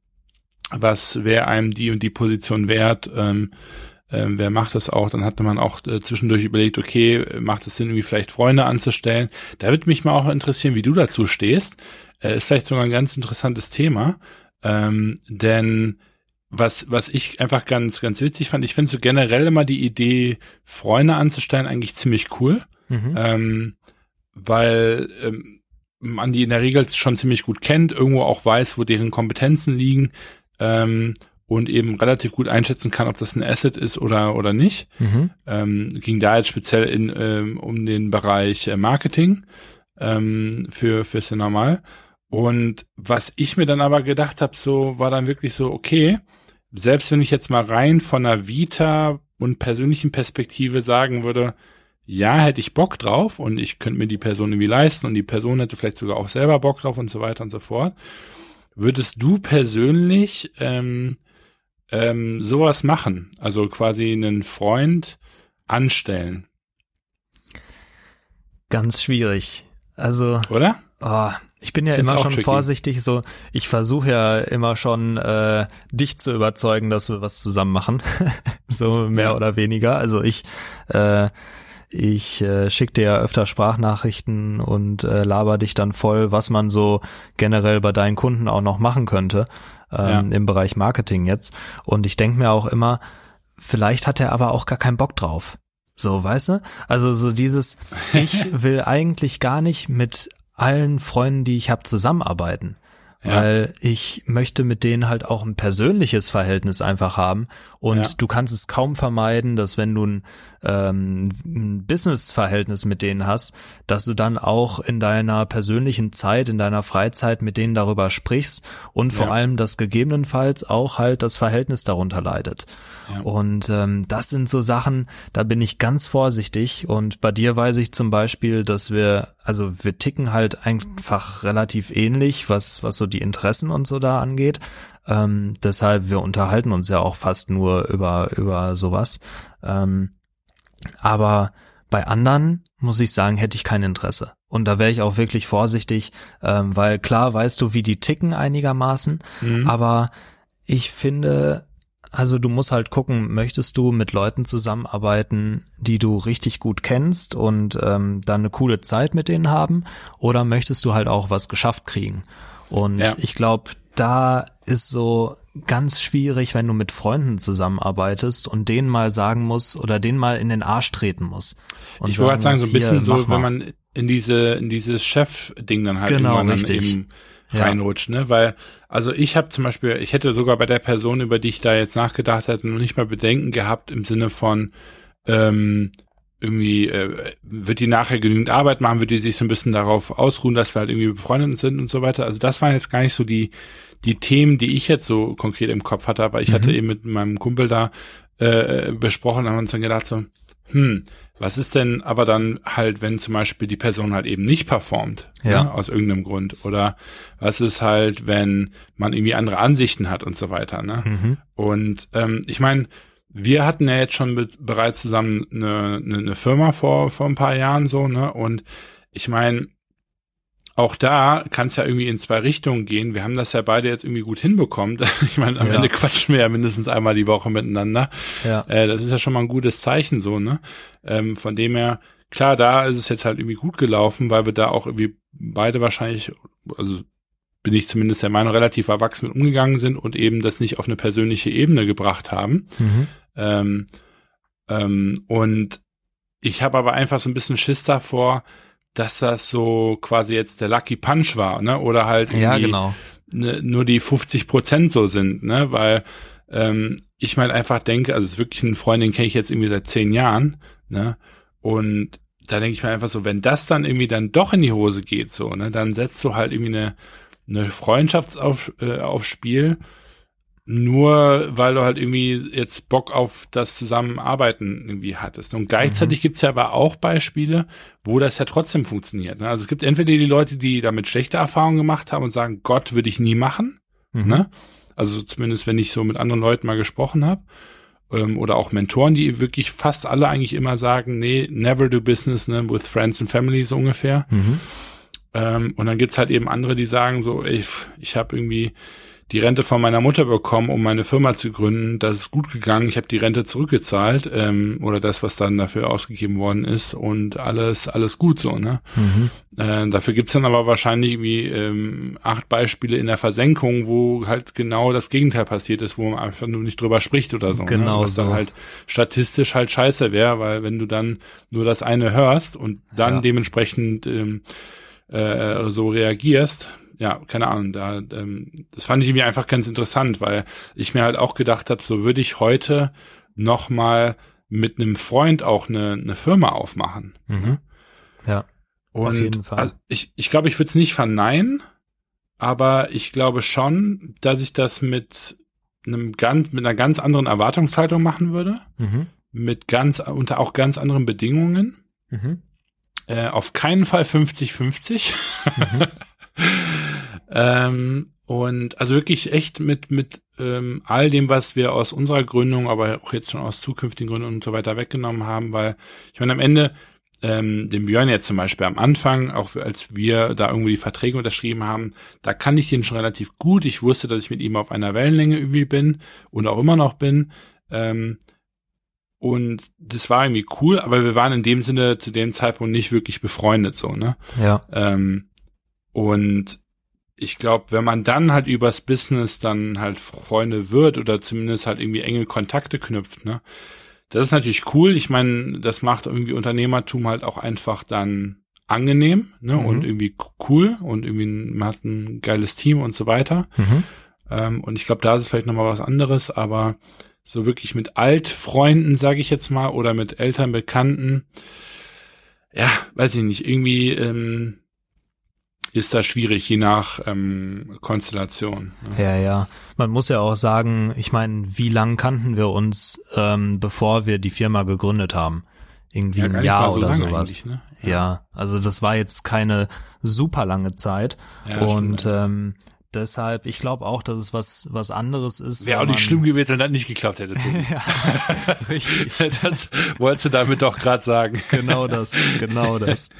was wäre einem die und die Position wert, ähm, ähm, wer macht das auch? Dann hatte man auch äh, zwischendurch überlegt, okay, macht es Sinn, irgendwie vielleicht Freunde anzustellen? Da würde mich mal auch interessieren, wie du dazu stehst. Äh, ist vielleicht sogar ein ganz interessantes Thema, ähm, denn was, was ich einfach ganz, ganz witzig fand, ich finde so generell immer die Idee, Freunde anzustellen, eigentlich ziemlich cool, mhm. ähm, weil ähm, man die in der Regel schon ziemlich gut kennt, irgendwo auch weiß, wo deren Kompetenzen liegen ähm, und eben relativ gut einschätzen kann, ob das ein Asset ist oder oder nicht. Mhm. Ähm, ging da jetzt speziell in, ähm, um den Bereich äh, Marketing ähm, für für Cinemal. Und was ich mir dann aber gedacht habe, so war dann wirklich so, okay, selbst wenn ich jetzt mal rein von einer Vita und persönlichen Perspektive sagen würde, ja, hätte ich Bock drauf und ich könnte mir die Person irgendwie leisten und die Person hätte vielleicht sogar auch selber Bock drauf und so weiter und so fort. Würdest du persönlich ähm, ähm, sowas machen? Also quasi einen Freund anstellen. Ganz schwierig. Also. Oder? Oh, ich bin ja immer schon tricky. vorsichtig, so ich versuche ja immer schon äh, dich zu überzeugen, dass wir was zusammen machen, (laughs) so mehr ja. oder weniger. Also ich äh, ich äh, schicke dir ja öfter Sprachnachrichten und äh, laber dich dann voll, was man so generell bei deinen Kunden auch noch machen könnte ähm, ja. im Bereich Marketing jetzt. Und ich denke mir auch immer, vielleicht hat er aber auch gar keinen Bock drauf. So, weißt du? Also so dieses, (laughs) ich will eigentlich gar nicht mit allen Freunden, die ich habe, zusammenarbeiten. Ja. Weil ich möchte mit denen halt auch ein persönliches Verhältnis einfach haben. Und ja. du kannst es kaum vermeiden, dass wenn du ein, ähm, ein Business-Verhältnis mit denen hast, dass du dann auch in deiner persönlichen Zeit, in deiner Freizeit mit denen darüber sprichst und vor ja. allem, dass gegebenenfalls auch halt das Verhältnis darunter leidet. Und ähm, das sind so Sachen, da bin ich ganz vorsichtig. Und bei dir weiß ich zum Beispiel, dass wir, also wir ticken halt einfach relativ ähnlich, was, was so die Interessen und so da angeht. Ähm, deshalb, wir unterhalten uns ja auch fast nur über, über sowas. Ähm, aber bei anderen muss ich sagen, hätte ich kein Interesse. Und da wäre ich auch wirklich vorsichtig, ähm, weil klar weißt du, wie die ticken einigermaßen, mhm. aber ich finde, also du musst halt gucken, möchtest du mit Leuten zusammenarbeiten, die du richtig gut kennst und ähm, dann eine coole Zeit mit denen haben, oder möchtest du halt auch was geschafft kriegen? Und ja. ich glaube, da ist so ganz schwierig, wenn du mit Freunden zusammenarbeitest und denen mal sagen musst oder denen mal in den Arsch treten musst. Und ich wollte sagen, so ein bisschen so, wenn man in diese in dieses Chef-Ding dann halt genau, irgendwann richtig. dann eben reinrutscht, ne? Weil, also ich habe zum Beispiel, ich hätte sogar bei der Person, über die ich da jetzt nachgedacht hätte, noch nicht mal Bedenken gehabt im Sinne von, ähm, irgendwie äh, wird die nachher genügend Arbeit machen, wird die sich so ein bisschen darauf ausruhen, dass wir halt irgendwie befreundet sind und so weiter. Also das waren jetzt gar nicht so die die Themen, die ich jetzt so konkret im Kopf hatte, aber ich mhm. hatte eben mit meinem Kumpel da äh, besprochen, haben uns dann gedacht so, hm, was ist denn aber dann halt, wenn zum Beispiel die Person halt eben nicht performt, ja. ja. Ne, aus irgendeinem Grund? Oder was ist halt, wenn man irgendwie andere Ansichten hat und so weiter, ne? Mhm. Und ähm, ich meine, wir hatten ja jetzt schon mit, bereits zusammen eine, eine, eine Firma vor, vor ein paar Jahren so, ne? Und ich meine, auch da kann es ja irgendwie in zwei Richtungen gehen. Wir haben das ja beide jetzt irgendwie gut hinbekommen. (laughs) Ich meine, am ja. Ende quatschen wir ja mindestens einmal die Woche miteinander. Ja. Äh, das ist ja schon mal ein gutes Zeichen so, ne? Ähm, von dem her, klar, da ist es jetzt halt irgendwie gut gelaufen, weil wir da auch irgendwie beide wahrscheinlich, also bin ich zumindest der Meinung, relativ erwachsen mit umgegangen sind und eben das nicht auf eine persönliche Ebene gebracht haben. Mhm. Ähm, ähm, und ich habe aber einfach so ein bisschen Schiss davor, dass das so quasi jetzt der Lucky Punch war, ne? Oder halt ja, genau. ne, nur die 50 Prozent so sind, ne? Weil ähm, ich mal einfach denke, also es ist wirklich eine Freundin kenne ich jetzt irgendwie seit zehn Jahren, ne? Und da denke ich mir einfach so, wenn das dann irgendwie dann doch in die Hose geht, so, ne, dann setzt du halt irgendwie eine, eine Freundschaft auf, äh, aufs Spiel, nur weil du halt irgendwie jetzt Bock auf das Zusammenarbeiten irgendwie hattest. Und gleichzeitig mhm. gibt's ja aber auch Beispiele, wo das ja trotzdem funktioniert. Ne? Also es gibt entweder die Leute, die damit schlechte Erfahrungen gemacht haben und sagen, Gott würde ich nie machen. Mhm. Ne? Also zumindest, wenn ich so mit anderen Leuten mal gesprochen habe. Ähm, oder auch Mentoren, die wirklich fast alle eigentlich immer sagen, nee, never do business ne, with friends and family so ungefähr. Mhm. Ähm, und dann gibt's halt eben andere, die sagen so, ey, ich habe irgendwie die Rente von meiner Mutter bekommen, um meine Firma zu gründen. Das ist gut gegangen. Ich habe die Rente zurückgezahlt ähm, oder das, was dann dafür ausgegeben worden ist und alles alles gut so. Ne? Mhm. Äh, dafür gibt's dann aber wahrscheinlich wie ähm, acht Beispiele in der Versenkung, wo halt genau das Gegenteil passiert ist, wo man einfach nur nicht drüber spricht oder so. Ne? Genau ne? Was so. dann halt statistisch halt scheiße wäre, weil wenn du dann nur das eine hörst und dann ja. dementsprechend ähm, äh, so reagierst, ja, keine Ahnung, da, ähm, das fand ich irgendwie einfach ganz interessant, weil ich mir halt auch gedacht habe, so würde ich heute noch mal mit einem Freund auch eine, eine Firma aufmachen. Mhm. Ja. Und auf jeden Fall. Also ich, ich glaube, ich würde es nicht verneinen, aber ich glaube schon, dass ich das mit einem ganz, mit einer ganz anderen Erwartungshaltung machen würde. Mhm. Mit ganz, unter auch ganz anderen Bedingungen. Mhm. Äh, auf keinen Fall 50-50. Mhm. (laughs) ähm, Und also wirklich echt mit, mit ähm, all dem, was wir aus unserer Gründung, aber auch jetzt schon aus zukünftigen Gründungen und so weiter weggenommen haben, weil ich meine, am Ende, ähm, dem Björn jetzt zum Beispiel am Anfang, auch als wir da irgendwie die Verträge unterschrieben haben, da kann ich den schon relativ gut. Ich wusste, dass ich mit ihm auf einer Wellenlänge irgendwie bin und auch immer noch bin. Ähm, und das war irgendwie cool, aber wir waren in dem Sinne zu dem Zeitpunkt nicht wirklich befreundet, so, ne? Ja. Ähm, und ich glaube, wenn man dann halt übers Business dann halt Freunde wird oder zumindest halt irgendwie enge Kontakte knüpft, ne? Das ist natürlich cool. Ich meine, das macht irgendwie Unternehmertum halt auch einfach dann angenehm, ne? Mhm. Und irgendwie cool und irgendwie man hat ein geiles Team und so weiter. Mhm. Ähm, und ich glaube, da ist es vielleicht nochmal was anderes, aber so wirklich mit Altfreunden, sage ich jetzt mal, oder mit Eltern, Bekannten, ja, weiß ich nicht, irgendwie, ähm, ist das schwierig, je nach ähm, Konstellation. Ne? Ja, ja. Man muss ja auch sagen, ich meine, wie lang kannten wir uns, ähm, bevor wir die Firma gegründet haben? Irgendwie ja, ein Jahr so oder sowas. Ne? Ja. ja. also das war jetzt keine super lange Zeit. Ja, und stimmt, ähm, deshalb, ich glaube auch, dass es was was anderes ist. Wäre auch nicht schlimm gewesen, wenn das nicht geklappt hätte. (laughs) ja, richtig. (laughs) Das wolltest du damit doch gerade sagen. (laughs) Genau das, genau das.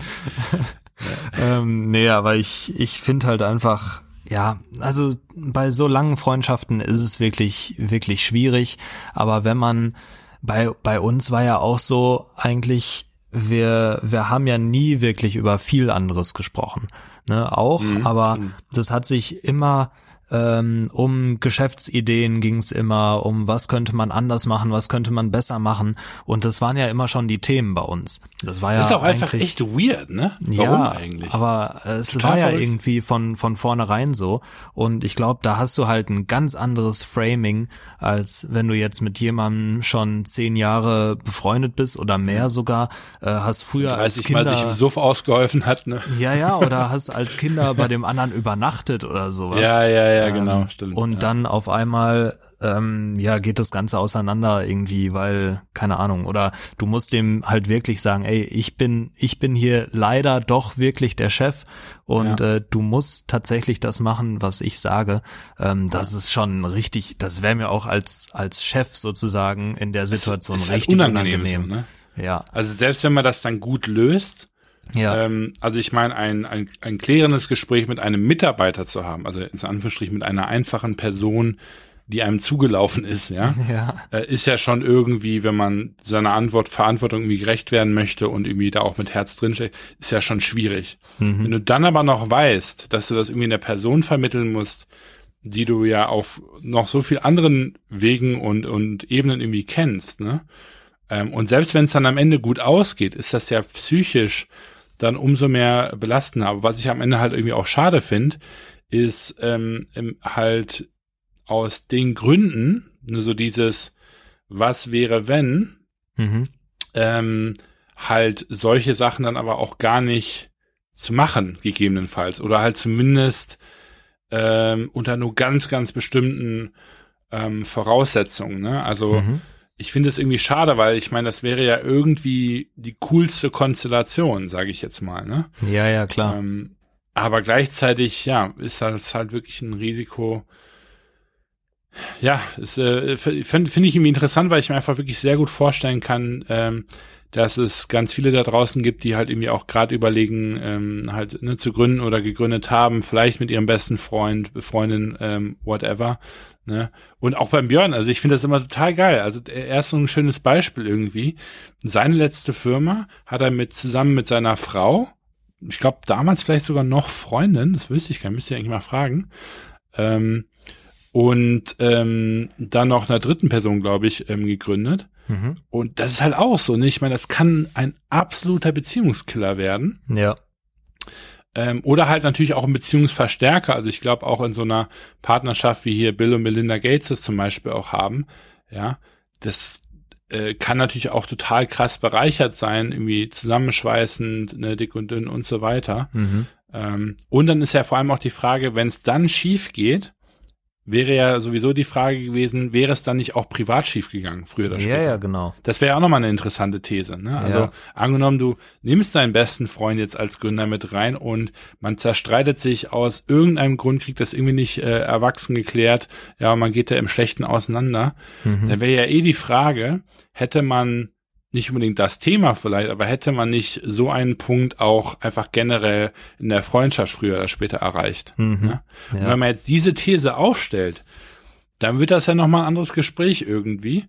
ähm, nee, aber ich, ich finde halt einfach, ja, also bei so langen Freundschaften ist es wirklich, wirklich schwierig. Aber wenn man, bei, bei uns war ja auch so eigentlich, wir, wir haben ja nie wirklich über viel anderes gesprochen. Ne, auch, mhm. aber das hat sich immer ähm, um Geschäftsideen ging es immer, um was könnte man anders machen, was könnte man besser machen. Und das waren ja immer schon die Themen bei uns. Das war ja. Das ist auch einfach echt weird, ne? Warum ja, eigentlich? Aber es Total war ja verrückt. irgendwie von, von vornherein so. Und ich glaube, da hast du halt ein ganz anderes Framing, als wenn du jetzt mit jemandem schon zehn Jahre befreundet bist oder mehr sogar, äh, hast früher 30 als Kinder. Mal sich im Suff ausgeholfen hat, ne? Ja, ja, oder hast als Kinder bei dem anderen übernachtet oder sowas. Ja, ja, ja ja, genau, ähm, stimmt. Und ja. dann auf einmal, ähm, ja, geht das Ganze auseinander irgendwie, weil, keine Ahnung, oder du musst dem halt wirklich sagen, ey, ich bin, ich bin hier leider doch wirklich der Chef und ja. äh, du musst tatsächlich das machen, was ich sage. Ähm, das ist schon richtig, das wäre mir auch als, als Chef sozusagen in der Situation halt richtig halt unangenehm. unangenehm. So, ne? Ja. Also selbst wenn man das dann gut löst, ja. Ähm, also ich meine, ein, ein, ein klärendes Gespräch mit einem Mitarbeiter zu haben, also in Anführungsstrichen mit einer einfachen Person, die einem zugelaufen ist, ja, (laughs) ja. Äh, ist ja schon irgendwie, wenn man seiner Antwort Verantwortung irgendwie gerecht werden möchte und irgendwie da auch mit Herz drinsteckt, ist ja schon schwierig. Mhm. Wenn du dann aber noch weißt, dass du das irgendwie in der Person vermitteln musst, die du ja auf noch so viel anderen Wegen und, und Ebenen irgendwie kennst, ne? Ähm, und selbst wenn es dann am Ende gut ausgeht, ist das ja psychisch dann umso mehr belastender. Aber was ich am Ende halt irgendwie auch schade finde, ist ähm, halt aus den Gründen, nur so dieses, was wäre wenn, mhm. ähm, halt solche Sachen dann aber auch gar nicht zu machen, gegebenenfalls. Oder halt zumindest ähm, unter nur ganz, ganz bestimmten ähm, Voraussetzungen. Ne? Also mhm ich finde es irgendwie schade, weil ich meine, das wäre ja irgendwie die coolste Konstellation, sage ich jetzt mal. Ne? Ja, ja, klar. Ähm, aber gleichzeitig, ja, ist das halt wirklich ein Risiko. Ja, äh, finde find ich irgendwie interessant, weil ich mir einfach wirklich sehr gut vorstellen kann, ähm, dass es ganz viele da draußen gibt, die halt irgendwie auch gerade überlegen, ähm, halt ne, zu gründen oder gegründet haben, vielleicht mit ihrem besten Freund, Freundin, ähm, whatever. Ne? Und auch beim Björn, also ich finde das immer total geil. Also er ist so ein schönes Beispiel irgendwie. Seine letzte Firma hat er mit zusammen mit seiner Frau, ich glaube damals vielleicht sogar noch Freundin, das wüsste ich gar nicht, müsste ich eigentlich mal fragen. Ähm, und ähm, dann noch einer dritten Person, glaube ich, ähm, gegründet. Mhm. Und das ist halt auch so, ne? Ich meine, das kann ein absoluter Beziehungskiller werden. Ja. Ähm, oder halt natürlich auch ein Beziehungsverstärker. Also ich glaube auch in so einer Partnerschaft wie hier Bill und Melinda Gates es zum Beispiel auch haben. Ja, das äh, kann natürlich auch total krass bereichert sein, irgendwie zusammenschweißend, ne, dick und dünn und so weiter. Mhm. Ähm, und dann ist ja vor allem auch die Frage, wenn es dann schief geht, wäre ja sowieso die Frage gewesen, wäre es dann nicht auch privat schiefgegangen, früher oder später? Ja, ja, genau. Das wäre ja auch nochmal eine interessante These. Ne? Also ja. angenommen, du nimmst deinen besten Freund jetzt als Gründer mit rein und man zerstreitet sich aus irgendeinem Grund, kriegt das irgendwie nicht äh, erwachsen geklärt, ja, man geht da im Schlechten auseinander. Mhm. Dann wäre ja eh die Frage, hätte man nicht unbedingt das Thema vielleicht, aber hätte man nicht so einen Punkt auch einfach generell in der Freundschaft früher oder später erreicht. Mhm. Ne? Ja? wenn man jetzt diese These aufstellt, dann wird das ja nochmal ein anderes Gespräch irgendwie,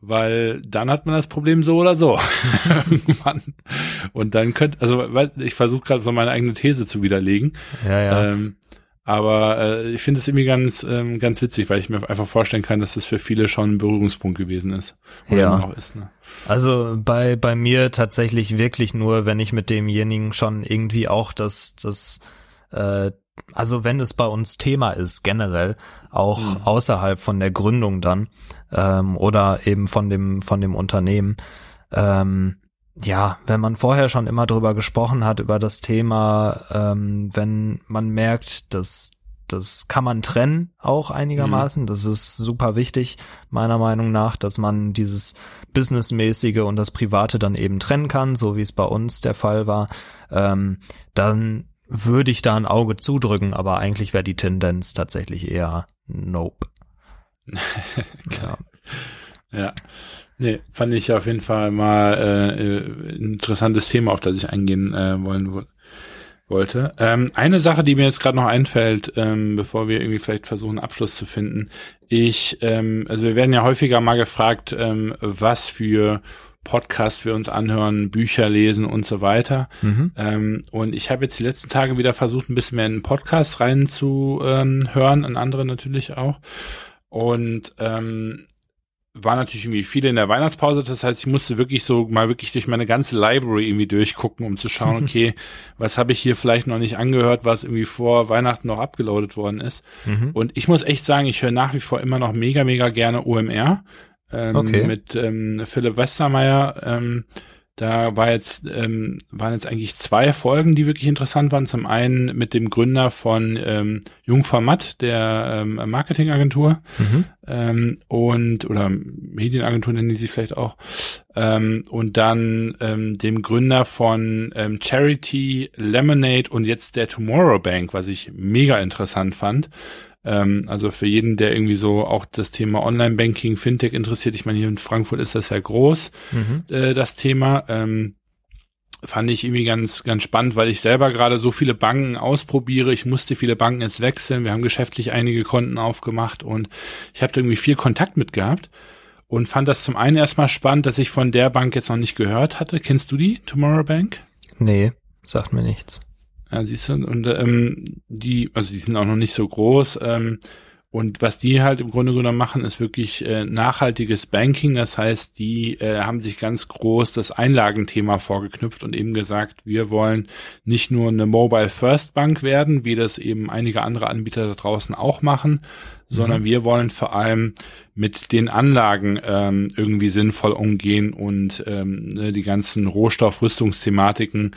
weil dann hat man das Problem so oder so. (laughs) Und dann könnte, also ich versuche gerade so meine eigene These zu widerlegen. Ja, ja. Ähm, aber äh, ich finde es irgendwie ganz, ähm, ganz witzig, weil ich mir einfach vorstellen kann, dass das für viele schon ein Berührungspunkt gewesen ist. Oder ja. noch ist, ne? Also bei, bei mir tatsächlich wirklich nur, wenn ich mit demjenigen schon irgendwie auch das, das, äh, also wenn es bei uns Thema ist, generell, auch mhm. außerhalb von der Gründung dann, ähm, oder eben von dem, von dem Unternehmen, ähm, ja, wenn man vorher schon immer drüber gesprochen hat, über das Thema, ähm, wenn man merkt, dass das kann man trennen auch einigermaßen. Mhm. Das ist super wichtig, meiner Meinung nach, dass man dieses Businessmäßige und das Private dann eben trennen kann, so wie es bei uns der Fall war. Ähm, dann würde ich da ein Auge zudrücken, aber eigentlich wäre die Tendenz tatsächlich eher Nope. (laughs) ja. Ja. Nee, fand ich auf jeden Fall mal äh, ein interessantes Thema, auf das ich eingehen äh, wollen wollte. Ähm, eine Sache, die mir jetzt gerade noch einfällt, ähm, bevor wir irgendwie vielleicht versuchen, Abschluss zu finden. Ich, ähm, also wir werden ja häufiger mal gefragt, ähm, was für Podcasts wir uns anhören, Bücher lesen und so weiter. Mhm. Ähm, und ich habe jetzt die letzten Tage wieder versucht, ein bisschen mehr in Podcasts reinzuhören, ähm, in andere natürlich auch. Und ähm, war natürlich irgendwie viele in der Weihnachtspause. Das heißt, ich musste wirklich so mal wirklich durch meine ganze Library irgendwie durchgucken, um zu schauen, (laughs) okay, was habe ich hier vielleicht noch nicht angehört, was irgendwie vor Weihnachten noch abgeloadet worden ist. Mhm. Und ich muss echt sagen, ich höre nach wie vor immer noch mega, mega gerne OMR ähm, okay. mit ähm, Philipp Westermeier. Ähm, da war jetzt, ähm, waren jetzt eigentlich zwei Folgen, die wirklich interessant waren. Zum einen mit dem Gründer von ähm, Jungformat, der ähm, Marketingagentur mhm. ähm, und oder Medienagentur nennen die sich vielleicht auch. Ähm, und dann ähm, dem Gründer von ähm, Charity, Lemonade und jetzt der Tomorrow Bank, was ich mega interessant fand. Ähm, also für jeden, der irgendwie so auch das Thema Online-Banking, Fintech interessiert, ich meine, hier in Frankfurt ist das ja groß, mhm. äh, das Thema. Ähm, fand ich irgendwie ganz, ganz spannend, weil ich selber gerade so viele Banken ausprobiere. Ich musste viele Banken jetzt wechseln. Wir haben geschäftlich einige Konten aufgemacht und ich habe irgendwie viel Kontakt mit gehabt und fand das zum einen erstmal spannend, dass ich von der Bank jetzt noch nicht gehört hatte. Kennst du die, Tomorrow Bank? Nee, sagt mir nichts. Ja, siehst du, und ähm, die, also die sind auch noch nicht so groß. Ähm, und was die halt im Grunde genommen machen, ist wirklich äh, nachhaltiges Banking. Das heißt, die äh, haben sich ganz groß das Einlagenthema vorgeknüpft und eben gesagt, wir wollen nicht nur eine Mobile First Bank werden, wie das eben einige andere Anbieter da draußen auch machen, sondern mhm. wir wollen vor allem mit den Anlagen ähm, irgendwie sinnvoll umgehen und ähm, ne, die ganzen Rohstoffrüstungsthematiken,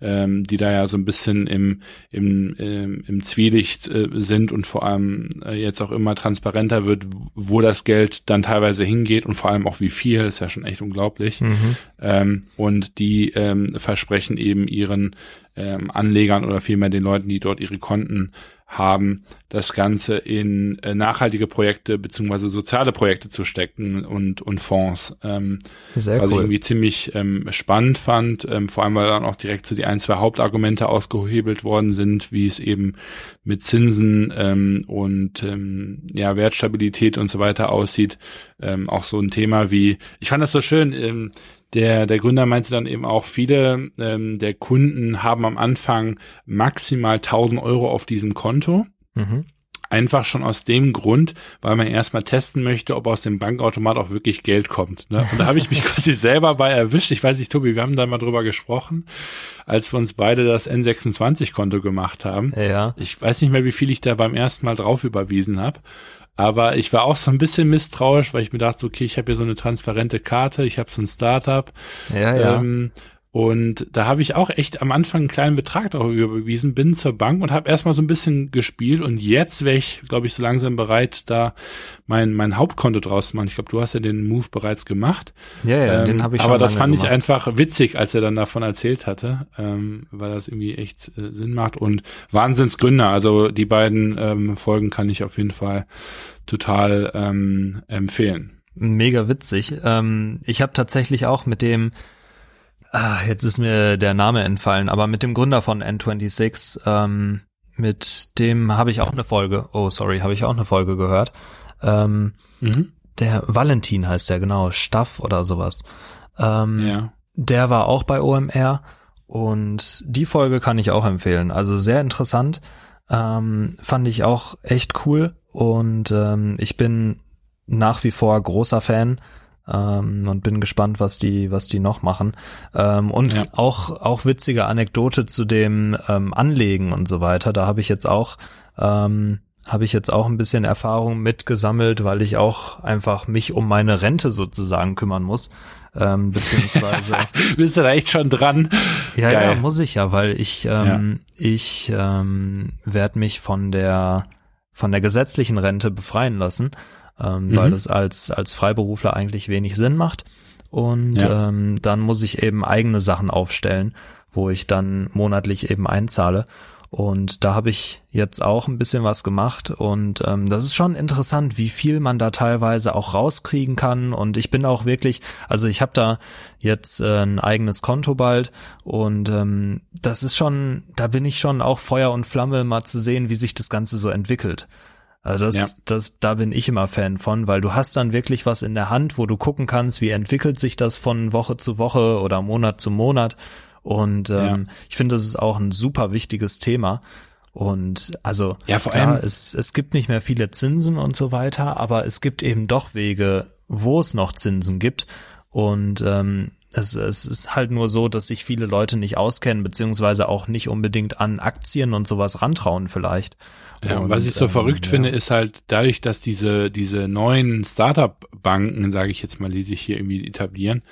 ähm, die da ja so ein bisschen im, im, ähm, im Zwielicht äh, sind und vor allem äh, jetzt auch immer transparenter wird, wo das Geld dann teilweise hingeht und vor allem auch wie viel, ist ja schon echt unglaublich. Mhm. Ähm, und die ähm, versprechen eben ihren ähm, Anlegern oder vielmehr den Leuten, die dort ihre Konten haben, das Ganze in äh, nachhaltige Projekte beziehungsweise soziale Projekte zu stecken und, und Fonds. Ähm, Sehr was cool. ich irgendwie ziemlich ähm, spannend fand, ähm, vor allem weil dann auch direkt so die ein, zwei Hauptargumente ausgehebelt worden sind, wie es eben mit Zinsen ähm, und ähm, ja, Wertstabilität und so weiter aussieht. Ähm, auch so ein Thema wie, ich fand das so schön, ähm, der, der Gründer meinte dann eben auch, viele ähm, der Kunden haben am Anfang maximal 1000 Euro auf diesem Konto. Mhm. Einfach schon aus dem Grund, weil man erstmal testen möchte, ob aus dem Bankautomat auch wirklich Geld kommt. Ne? Und da habe ich mich (laughs) quasi selber bei erwischt. Ich weiß nicht, Tobi, wir haben da mal drüber gesprochen, als wir uns beide das N26-Konto gemacht haben. Ja. Ich weiß nicht mehr, wie viel ich da beim ersten Mal drauf überwiesen habe. Aber ich war auch so ein bisschen misstrauisch, weil ich mir dachte, okay, ich habe hier so eine transparente Karte, ich habe so ein Startup. Ja, ja. Ähm, Und da habe ich auch echt am Anfang einen kleinen Betrag darüber überwiesen, bin zur Bank und habe erstmal so ein bisschen gespielt und jetzt wäre ich, glaube ich, so langsam bereit, da mein, mein Hauptkonto draus zu machen. Ich glaube, du hast ja den Move bereits gemacht. Ja, ja, ähm, den habe ich schon Aber das fand gemacht. ich einfach witzig, als er dann davon erzählt hatte, ähm, weil das irgendwie echt äh, Sinn macht und Wahnsinnsgründer. Also die beiden ähm, Folgen kann ich auf jeden Fall total ähm, empfehlen. Mega witzig. Ähm, ich habe tatsächlich auch mit dem Ah, jetzt ist mir der Name entfallen, aber mit dem Gründer von N26, ähm, mit dem habe ich auch eine Folge, oh sorry, habe ich auch eine Folge gehört. Ähm, mhm. Der Valentin heißt der, genau, Staff oder sowas. Ähm, ja. Der war auch bei OMR und die Folge kann ich auch empfehlen. Also sehr interessant, ähm, fand ich auch echt cool und ähm, ich bin nach wie vor großer Fan ähm, und bin gespannt, was die, was die noch machen. Ähm, und ja. auch, auch witzige Anekdote zu dem ähm, Anlegen und so weiter. Da habe ich jetzt auch, ähm, habe ich jetzt auch ein bisschen Erfahrung mitgesammelt, weil ich auch einfach mich um meine Rente sozusagen kümmern muss. Ähm, (laughs) beziehungsweise bist du da echt schon dran? Ja, Geil. ja, muss ich ja, weil ich ähm, ja. ich ähm, werde mich von der von der gesetzlichen Rente befreien lassen ähm, mhm. weil das als, als Freiberufler eigentlich wenig Sinn macht. Und ja. ähm, dann muss ich eben eigene Sachen aufstellen, wo ich dann monatlich eben einzahle. Und da habe ich jetzt auch ein bisschen was gemacht und ähm, das ist schon interessant, wie viel man da teilweise auch rauskriegen kann. Und ich bin auch wirklich, also ich habe da jetzt äh, ein eigenes Konto bald und ähm, das ist schon, da bin ich schon auch Feuer und Flamme mal zu sehen, wie sich das Ganze so entwickelt. Also das, ja. das, da bin ich immer Fan von, weil du hast dann wirklich was in der Hand, wo du gucken kannst, wie entwickelt sich das von Woche zu Woche oder Monat zu Monat. Und ähm, ja. ich finde, das ist auch ein super wichtiges Thema. Und also ja, vor allem es, es gibt nicht mehr viele Zinsen und so weiter, aber es gibt eben doch Wege, wo es noch Zinsen gibt. Und ähm, es, es ist halt nur so, dass sich viele Leute nicht auskennen, beziehungsweise auch nicht unbedingt an Aktien und sowas rantrauen vielleicht. Ja, und, was ich so ähm, verrückt ja. finde, ist halt dadurch, dass diese, diese neuen Startup-Banken, sage ich jetzt mal, die sich hier irgendwie etablieren,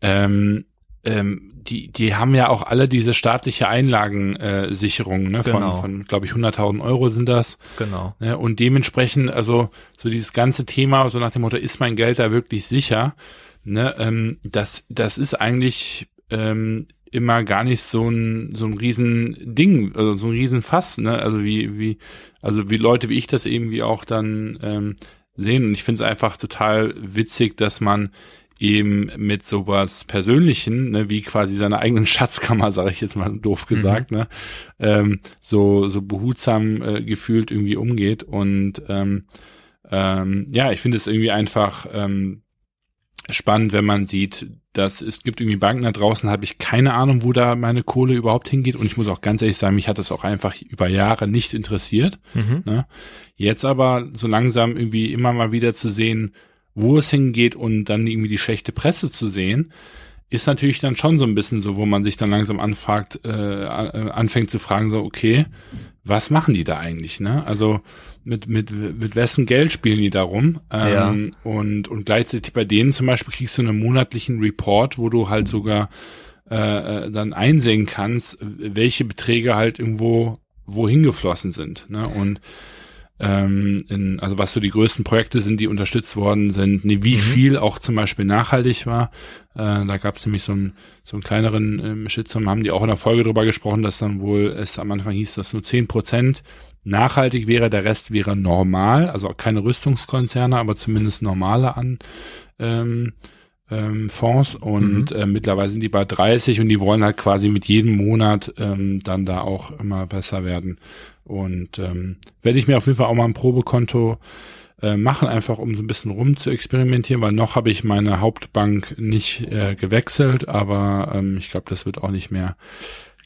ähm, ähm, die, die haben ja auch alle diese staatliche Einlagensicherung, äh, ne, genau. von, von glaube ich, 100.000 Euro sind das. Genau. Ne, und dementsprechend, also so dieses ganze Thema, so nach dem Motto, ist mein Geld da wirklich sicher? Ne, ähm, das, das ist eigentlich ähm, immer gar nicht so ein so ein riesen Ding, also so ein riesen Fass, ne? Also wie wie also wie Leute wie ich das irgendwie auch dann ähm, sehen und ich finde es einfach total witzig, dass man eben mit sowas Persönlichen, ne, wie quasi seiner eigenen (laughs) Schatzkammer, sage ich jetzt mal doof mhm. gesagt, mhm. ne, ähm, so so behutsam äh, gefühlt irgendwie umgeht und ähm, ähm, ja, ich finde es irgendwie einfach ähm, spannend, wenn man sieht, dass es gibt irgendwie Banken da draußen, habe ich keine Ahnung, wo da meine Kohle überhaupt hingeht. Und ich muss auch ganz ehrlich sagen, mich hat das auch einfach über Jahre nicht interessiert. Mhm. Ne? Jetzt aber so langsam irgendwie immer mal wieder zu sehen, wo es hingeht und dann irgendwie die schlechte Presse zu sehen, ist natürlich dann schon so ein bisschen so, wo man sich dann langsam anfragt, äh, anfängt zu fragen, so, okay, was machen die da eigentlich, ne? Also mit, mit, mit wessen Geld spielen die darum? Ähm, ja. und, und gleichzeitig bei denen zum Beispiel kriegst du einen monatlichen Report, wo du halt sogar äh, äh dann einsehen kannst, welche Beträge halt irgendwo wohin geflossen sind. Ne? Und ähm, in, also was so die größten Projekte sind, die unterstützt worden sind, nee, wie mhm. viel auch zum Beispiel nachhaltig war. Äh, da gab es nämlich so einen, so einen kleineren ähm, Shitstorm, haben die auch in der Folge drüber gesprochen, dass dann wohl es am Anfang hieß, dass nur zehn Prozent nachhaltig wäre, der Rest wäre normal, also auch keine Rüstungskonzerne, aber zumindest normale an ähm, ähm, Fonds und mhm. äh, mittlerweile sind die bei 30 und die wollen halt quasi mit jedem Monat ähm, dann da auch immer besser werden. Und ähm, werde ich mir auf jeden Fall auch mal ein Probekonto äh, machen, einfach um so ein bisschen rum zu experimentieren, weil noch habe ich meine Hauptbank nicht äh, gewechselt, aber ähm, ich glaube, das wird auch nicht mehr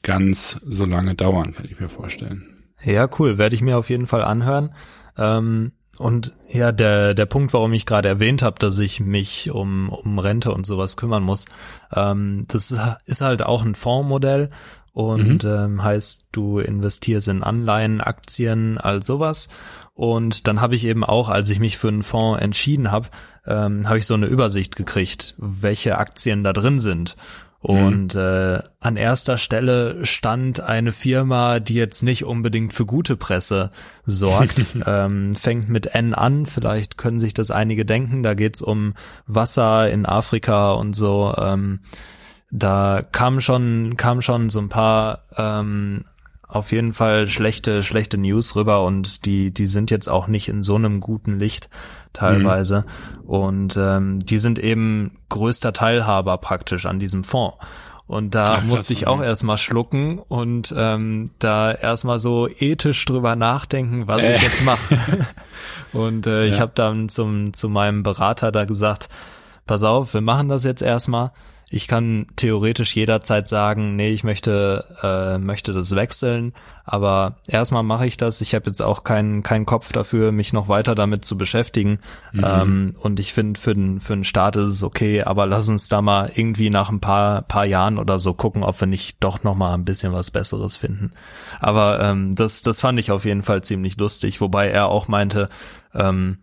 ganz so lange dauern, kann ich mir vorstellen. Ja, cool, werde ich mir auf jeden Fall anhören. Ähm, und ja, der, der Punkt, warum ich gerade erwähnt habe, dass ich mich um, um Rente und sowas kümmern muss, ähm, das ist halt auch ein Fondsmodell und mhm. ähm, heißt, du investierst in Anleihen, Aktien, all sowas. Und dann habe ich eben auch, als ich mich für einen Fonds entschieden habe, ähm, habe ich so eine Übersicht gekriegt, welche Aktien da drin sind. Und mhm. äh, an erster Stelle stand eine Firma, die jetzt nicht unbedingt für gute Presse sorgt. (laughs) ähm, fängt mit N an, vielleicht können sich das einige denken. Da geht's um Wasser in Afrika und so. Ähm, da kamen schon, kamen schon so ein paar ähm, auf jeden Fall schlechte, schlechte News rüber und die, die sind jetzt auch nicht in so einem guten Licht teilweise. Mhm. Und ähm, die sind eben größter Teilhaber praktisch an diesem Fonds. Und da Ach, musste ich auch erstmal schlucken und ähm, da erstmal so ethisch drüber nachdenken, was (laughs) äh. ich jetzt mache. und äh, ja. ich habe dann zum, zu meinem Berater da gesagt, pass auf, wir machen das jetzt erstmal ich kann theoretisch jederzeit sagen, nee, ich möchte äh, möchte das wechseln, aber erstmal mache ich das. Ich habe jetzt auch keinen keinen Kopf dafür, mich noch weiter damit zu beschäftigen. Mhm. Ähm, und ich finde für den für den Start ist es okay, aber lass uns da mal irgendwie nach ein paar paar Jahren oder so gucken, ob wir nicht doch noch mal ein bisschen was Besseres finden. Aber ähm, das das fand ich auf jeden Fall ziemlich lustig, wobei er auch meinte, ähm,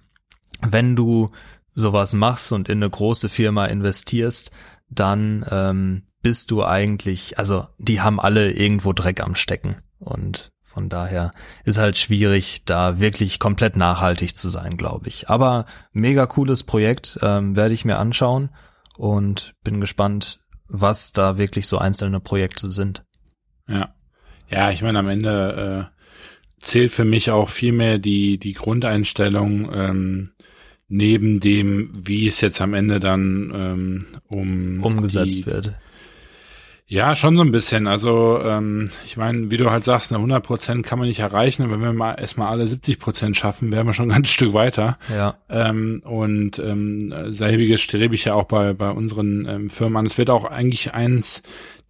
wenn du sowas machst und in eine große Firma investierst, dann ähm, bist du eigentlich, also die haben alle irgendwo Dreck am Stecken und von daher ist halt schwierig, da wirklich komplett nachhaltig zu sein, glaube ich. Aber mega cooles Projekt, ähm, werde ich mir anschauen und bin gespannt, was da wirklich so einzelne Projekte sind. Ja, ja, ich meine am Ende äh, zählt für mich auch viel mehr die die Grundeinstellung. Ähm, neben dem, wie es jetzt am Ende dann ähm, um umgesetzt die, wird. Ja, schon so ein bisschen. Also ähm, ich meine, wie du halt sagst, eine 100 Prozent kann man nicht erreichen. Und wenn wir mal erstmal alle 70 Prozent schaffen, wären wir schon (laughs) ein ganzes Stück weiter. Ja. Ähm, und ähm, selbiges strebe ich ja auch bei bei unseren ähm, Firmen an. Es wird auch eigentlich eins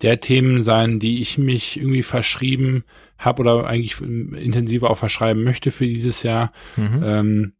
der Themen sein, die ich mich irgendwie verschrieben habe oder eigentlich intensiver auch verschreiben möchte für dieses Jahr. Mhm. Ähm,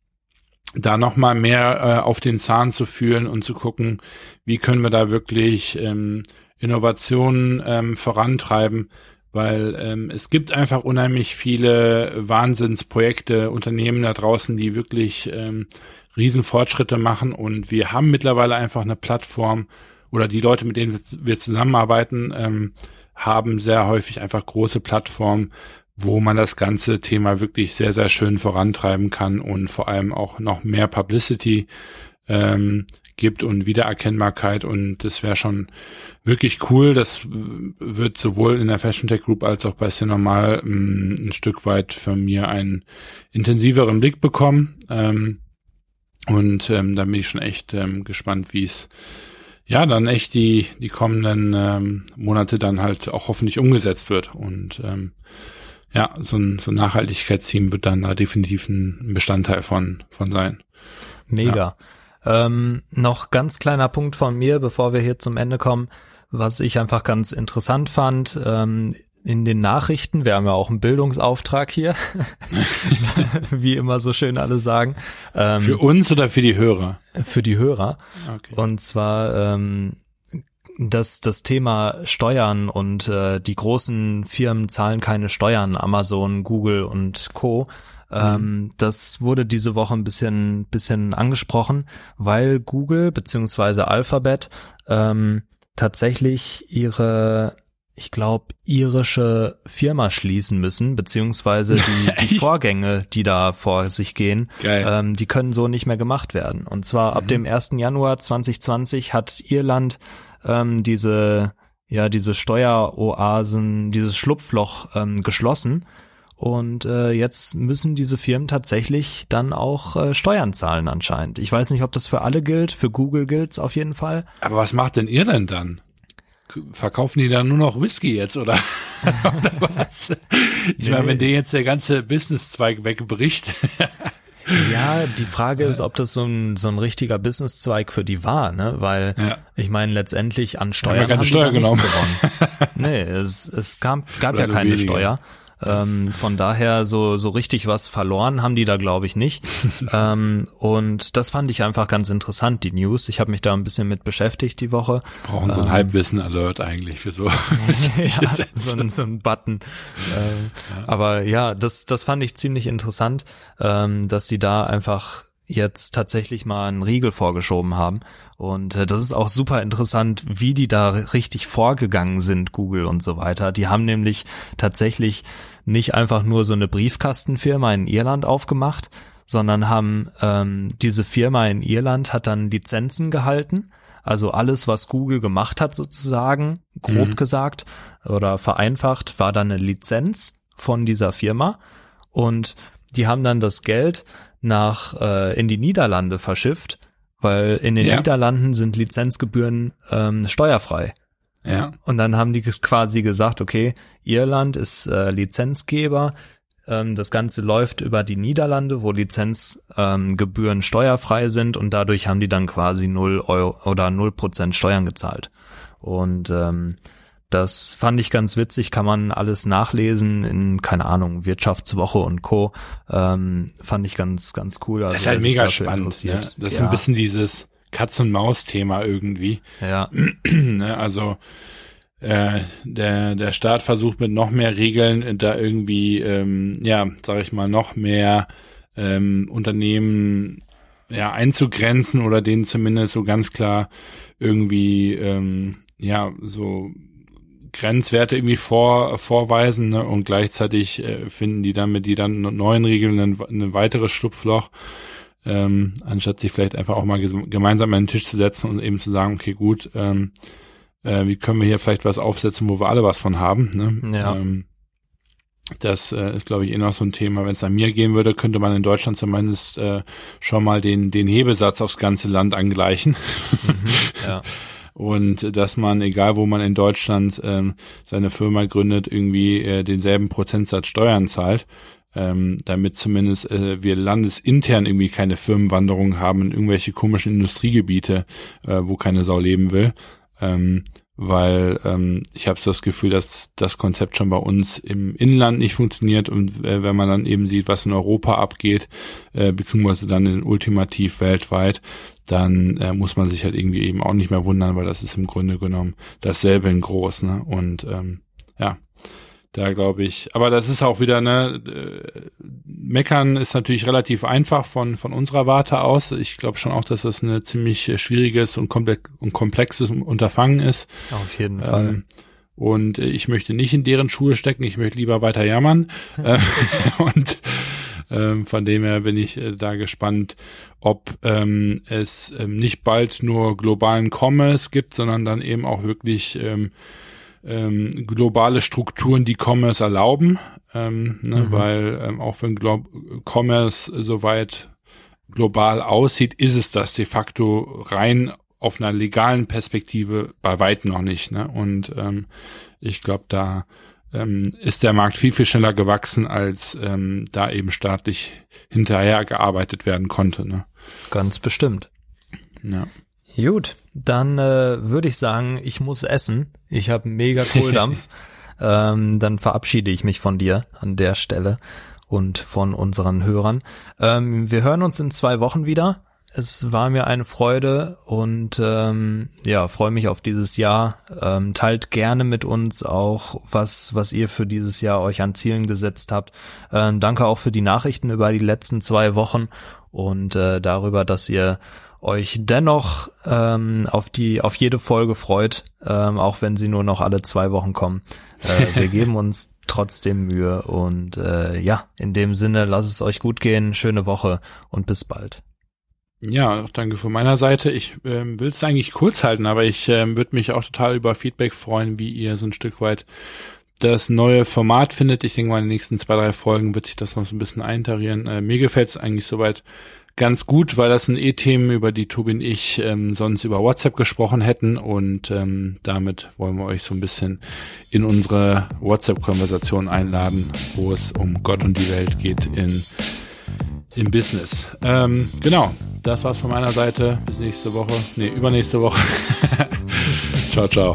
da nochmal mehr äh, auf den Zahn zu fühlen und zu gucken, wie können wir da wirklich ähm, Innovationen ähm, vorantreiben, weil ähm, es gibt einfach unheimlich viele Wahnsinnsprojekte, Unternehmen da draußen, die wirklich ähm, Riesenfortschritte machen. Und wir haben mittlerweile einfach eine Plattform oder die Leute, mit denen wir zusammenarbeiten, ähm, haben sehr häufig einfach große Plattformen, wo man das ganze Thema wirklich sehr, sehr schön vorantreiben kann und vor allem auch noch mehr Publicity ähm, gibt und Wiedererkennbarkeit und das wäre schon wirklich cool. Das wird sowohl in der Fashion Tech Group als auch bei Cinemal ähm, ein Stück weit von mir einen intensiveren Blick bekommen. Ähm, und ähm, da bin ich schon echt ähm, gespannt, wie es ja dann echt die die kommenden ähm, Monate dann halt auch hoffentlich umgesetzt wird und ähm, ja, so ein, so ein Nachhaltigkeitsteam wird dann da definitiv ein Bestandteil von, von sein. Mega. Ja. Ähm, noch ganz kleiner Punkt von mir, bevor wir hier zum Ende kommen, was ich einfach ganz interessant fand. Ähm, in den Nachrichten, wir haben ja auch einen Bildungsauftrag hier, (laughs) (laughs) wie immer so schön alle sagen. Ähm, für uns oder für die Hörer? Für die Hörer. Okay. Und zwar ähm, dass das Thema Steuern und äh, die großen Firmen zahlen keine Steuern, Amazon, Google und Co. Ähm, mhm. das wurde diese Woche ein bisschen, bisschen angesprochen, weil Google beziehungsweise Alphabet ähm, tatsächlich ihre ich glaube, irische Firma schließen müssen, beziehungsweise (laughs) die, die Vorgänge, die da vor sich gehen, ähm, die können so nicht mehr gemacht werden. Und zwar mhm. ab dem 1. Januar 2020 hat Irland ähm, diese, ja, diese Steueroasen, dieses Schlupfloch ähm, geschlossen. Und äh, jetzt müssen diese Firmen tatsächlich dann auch äh, Steuern zahlen anscheinend. Ich weiß nicht, ob das für alle gilt, für Google gilt's auf jeden Fall. Aber was macht denn ihr denn dann? Verkaufen die dann nur noch Whisky jetzt oder, (laughs) oder was? Ich nee. meine, wenn dir jetzt der ganze Businesszweig wegbricht. Ja, die Frage ist, ob das so ein, so ein richtiger Businesszweig für die war, ne? Weil ja. ich meine, letztendlich an Steuern haben, haben Steuer genommen. gewonnen. nee, es, es gab, gab ja keine weniger. Steuer. Ähm, von daher so so richtig was verloren haben die da glaube ich nicht. (laughs) ähm, und das fand ich einfach ganz interessant die News. Ich habe mich da ein bisschen mit beschäftigt die Woche. Brauchen so ein ähm, Halbwissen-Alert eigentlich für so. (laughs) ja, so, ein, so ein Button. Ähm, ja. Aber ja, das das fand ich ziemlich interessant, ähm, dass die da einfach jetzt tatsächlich mal einen Riegel vorgeschoben haben. Und äh, das ist auch super interessant, wie die da richtig vorgegangen sind, Google und so weiter. Die haben nämlich tatsächlich nicht einfach nur so eine Briefkastenfirma in Irland aufgemacht, sondern haben ähm, diese Firma in Irland hat dann Lizenzen gehalten. Also alles, was Google gemacht hat, sozusagen, grob mhm. gesagt oder vereinfacht, war dann eine Lizenz von dieser Firma. Und die haben dann das Geld nach äh, in die Niederlande verschifft, weil in den ja. Niederlanden sind Lizenzgebühren ähm, steuerfrei. Ja. Und dann haben die quasi gesagt, okay, Irland ist äh, Lizenzgeber, ähm, das Ganze läuft über die Niederlande, wo Lizenzgebühren ähm, steuerfrei sind und dadurch haben die dann quasi null Euro oder null Prozent Steuern gezahlt. Und ähm, das fand ich ganz witzig, kann man alles nachlesen in, keine Ahnung, Wirtschaftswoche und Co. Ähm, fand ich ganz, ganz cool. Also, das ist halt mega spannend. Ne? Das ja. ist ein bisschen dieses Katz-und-Maus-Thema irgendwie. Ja. (clears throat) Ne, also äh, der, der Staat versucht mit noch mehr Regeln da irgendwie, ähm, ja, sag ich mal, noch mehr ähm, Unternehmen ja einzugrenzen oder denen zumindest so ganz klar irgendwie ähm, ja so Grenzwerte irgendwie vor, vorweisen ne? und gleichzeitig äh, finden die dann mit die dann neuen Regeln ein, ein weiteres Schlupfloch, ähm, anstatt sich vielleicht einfach auch mal gemeinsam an den Tisch zu setzen und eben zu sagen, okay, gut, ähm, äh, wie können wir hier vielleicht was aufsetzen, wo wir alle was von haben. Ne? Ja. Ähm, das äh, ist, glaube ich, eh noch so ein Thema. Wenn es an mir gehen würde, könnte man in Deutschland zumindest äh, schon mal den, den Hebesatz aufs ganze Land angleichen. Mhm, ja. (laughs) und dass man, egal wo man in Deutschland ähm, seine Firma gründet, irgendwie äh, denselben Prozentsatz Steuern zahlt, ähm, damit zumindest äh, wir landesintern irgendwie keine Firmenwanderung haben in irgendwelche komischen Industriegebiete, äh, wo keine Sau leben will. Ähm, weil ähm, ich habe so das Gefühl, dass das Konzept schon bei uns im Inland nicht funktioniert und äh, wenn man dann eben sieht, was in Europa abgeht, äh, beziehungsweise dann in ultimativ weltweit, dann äh, muss man sich halt irgendwie eben auch nicht mehr wundern, weil das ist im Grunde genommen dasselbe in groß, ne? Und ähm, ja, da glaube ich, aber das ist auch wieder, ne, äh, meckern ist natürlich relativ einfach von, von unserer Warte aus. Ich glaube schon auch, dass das eine ziemlich schwieriges und, komplex und komplexes Unterfangen ist. Auf jeden ähm, Fall. Und äh, ich möchte nicht in deren Schuhe stecken, ich möchte lieber weiter jammern. (laughs) Äh, (laughs) und ähm, von dem her bin ich äh, da gespannt, ob ähm, es ähm, nicht bald nur globalen Commerce gibt, sondern dann eben auch wirklich ähm, ähm, globale Strukturen, die Commerce erlauben, ähm, ne, mhm. weil ähm, auch wenn Glo Commerce soweit global aussieht, ist es das de facto rein auf einer legalen Perspektive bei weitem noch nicht. Ne? Und ähm, ich glaube, da ähm, ist der Markt viel, viel schneller gewachsen, als ähm, da eben staatlich hinterher gearbeitet werden konnte. Ne? Ganz bestimmt. Ja. Gut, dann äh, würde ich sagen, ich muss essen. Ich habe mega Kohldampf. (laughs) ähm, dann verabschiede ich mich von dir an der Stelle und von unseren Hörern. Ähm, wir hören uns in zwei Wochen wieder. Es war mir eine Freude und ähm, ja, freue mich auf dieses Jahr. Ähm, teilt gerne mit uns auch, was, was ihr für dieses Jahr euch an Zielen gesetzt habt. Ähm, danke auch für die Nachrichten über die letzten zwei Wochen und äh, darüber, dass ihr euch dennoch ähm, auf die auf jede Folge freut, ähm, auch wenn sie nur noch alle zwei Wochen kommen. Äh, wir geben (laughs) uns trotzdem Mühe und äh, ja, in dem Sinne, lasst es euch gut gehen, schöne Woche und bis bald. Ja, auch danke von meiner Seite. Ich ähm, will es eigentlich kurz halten, aber ich ähm, würde mich auch total über Feedback freuen, wie ihr so ein Stück weit das neue Format findet. Ich denke mal, in den nächsten zwei, drei Folgen wird sich das noch so ein bisschen eintarieren. Äh, mir gefällt es eigentlich soweit ganz gut, weil das sind eh Themen, über die Tobi und ich ähm, sonst über WhatsApp gesprochen hätten und ähm, damit wollen wir euch so ein bisschen in unsere WhatsApp-Konversation einladen, wo es um Gott und die Welt geht in im Business. Ähm, genau, das war's von meiner Seite. Bis nächste Woche. Nee, übernächste Woche. (laughs) ciao, ciao.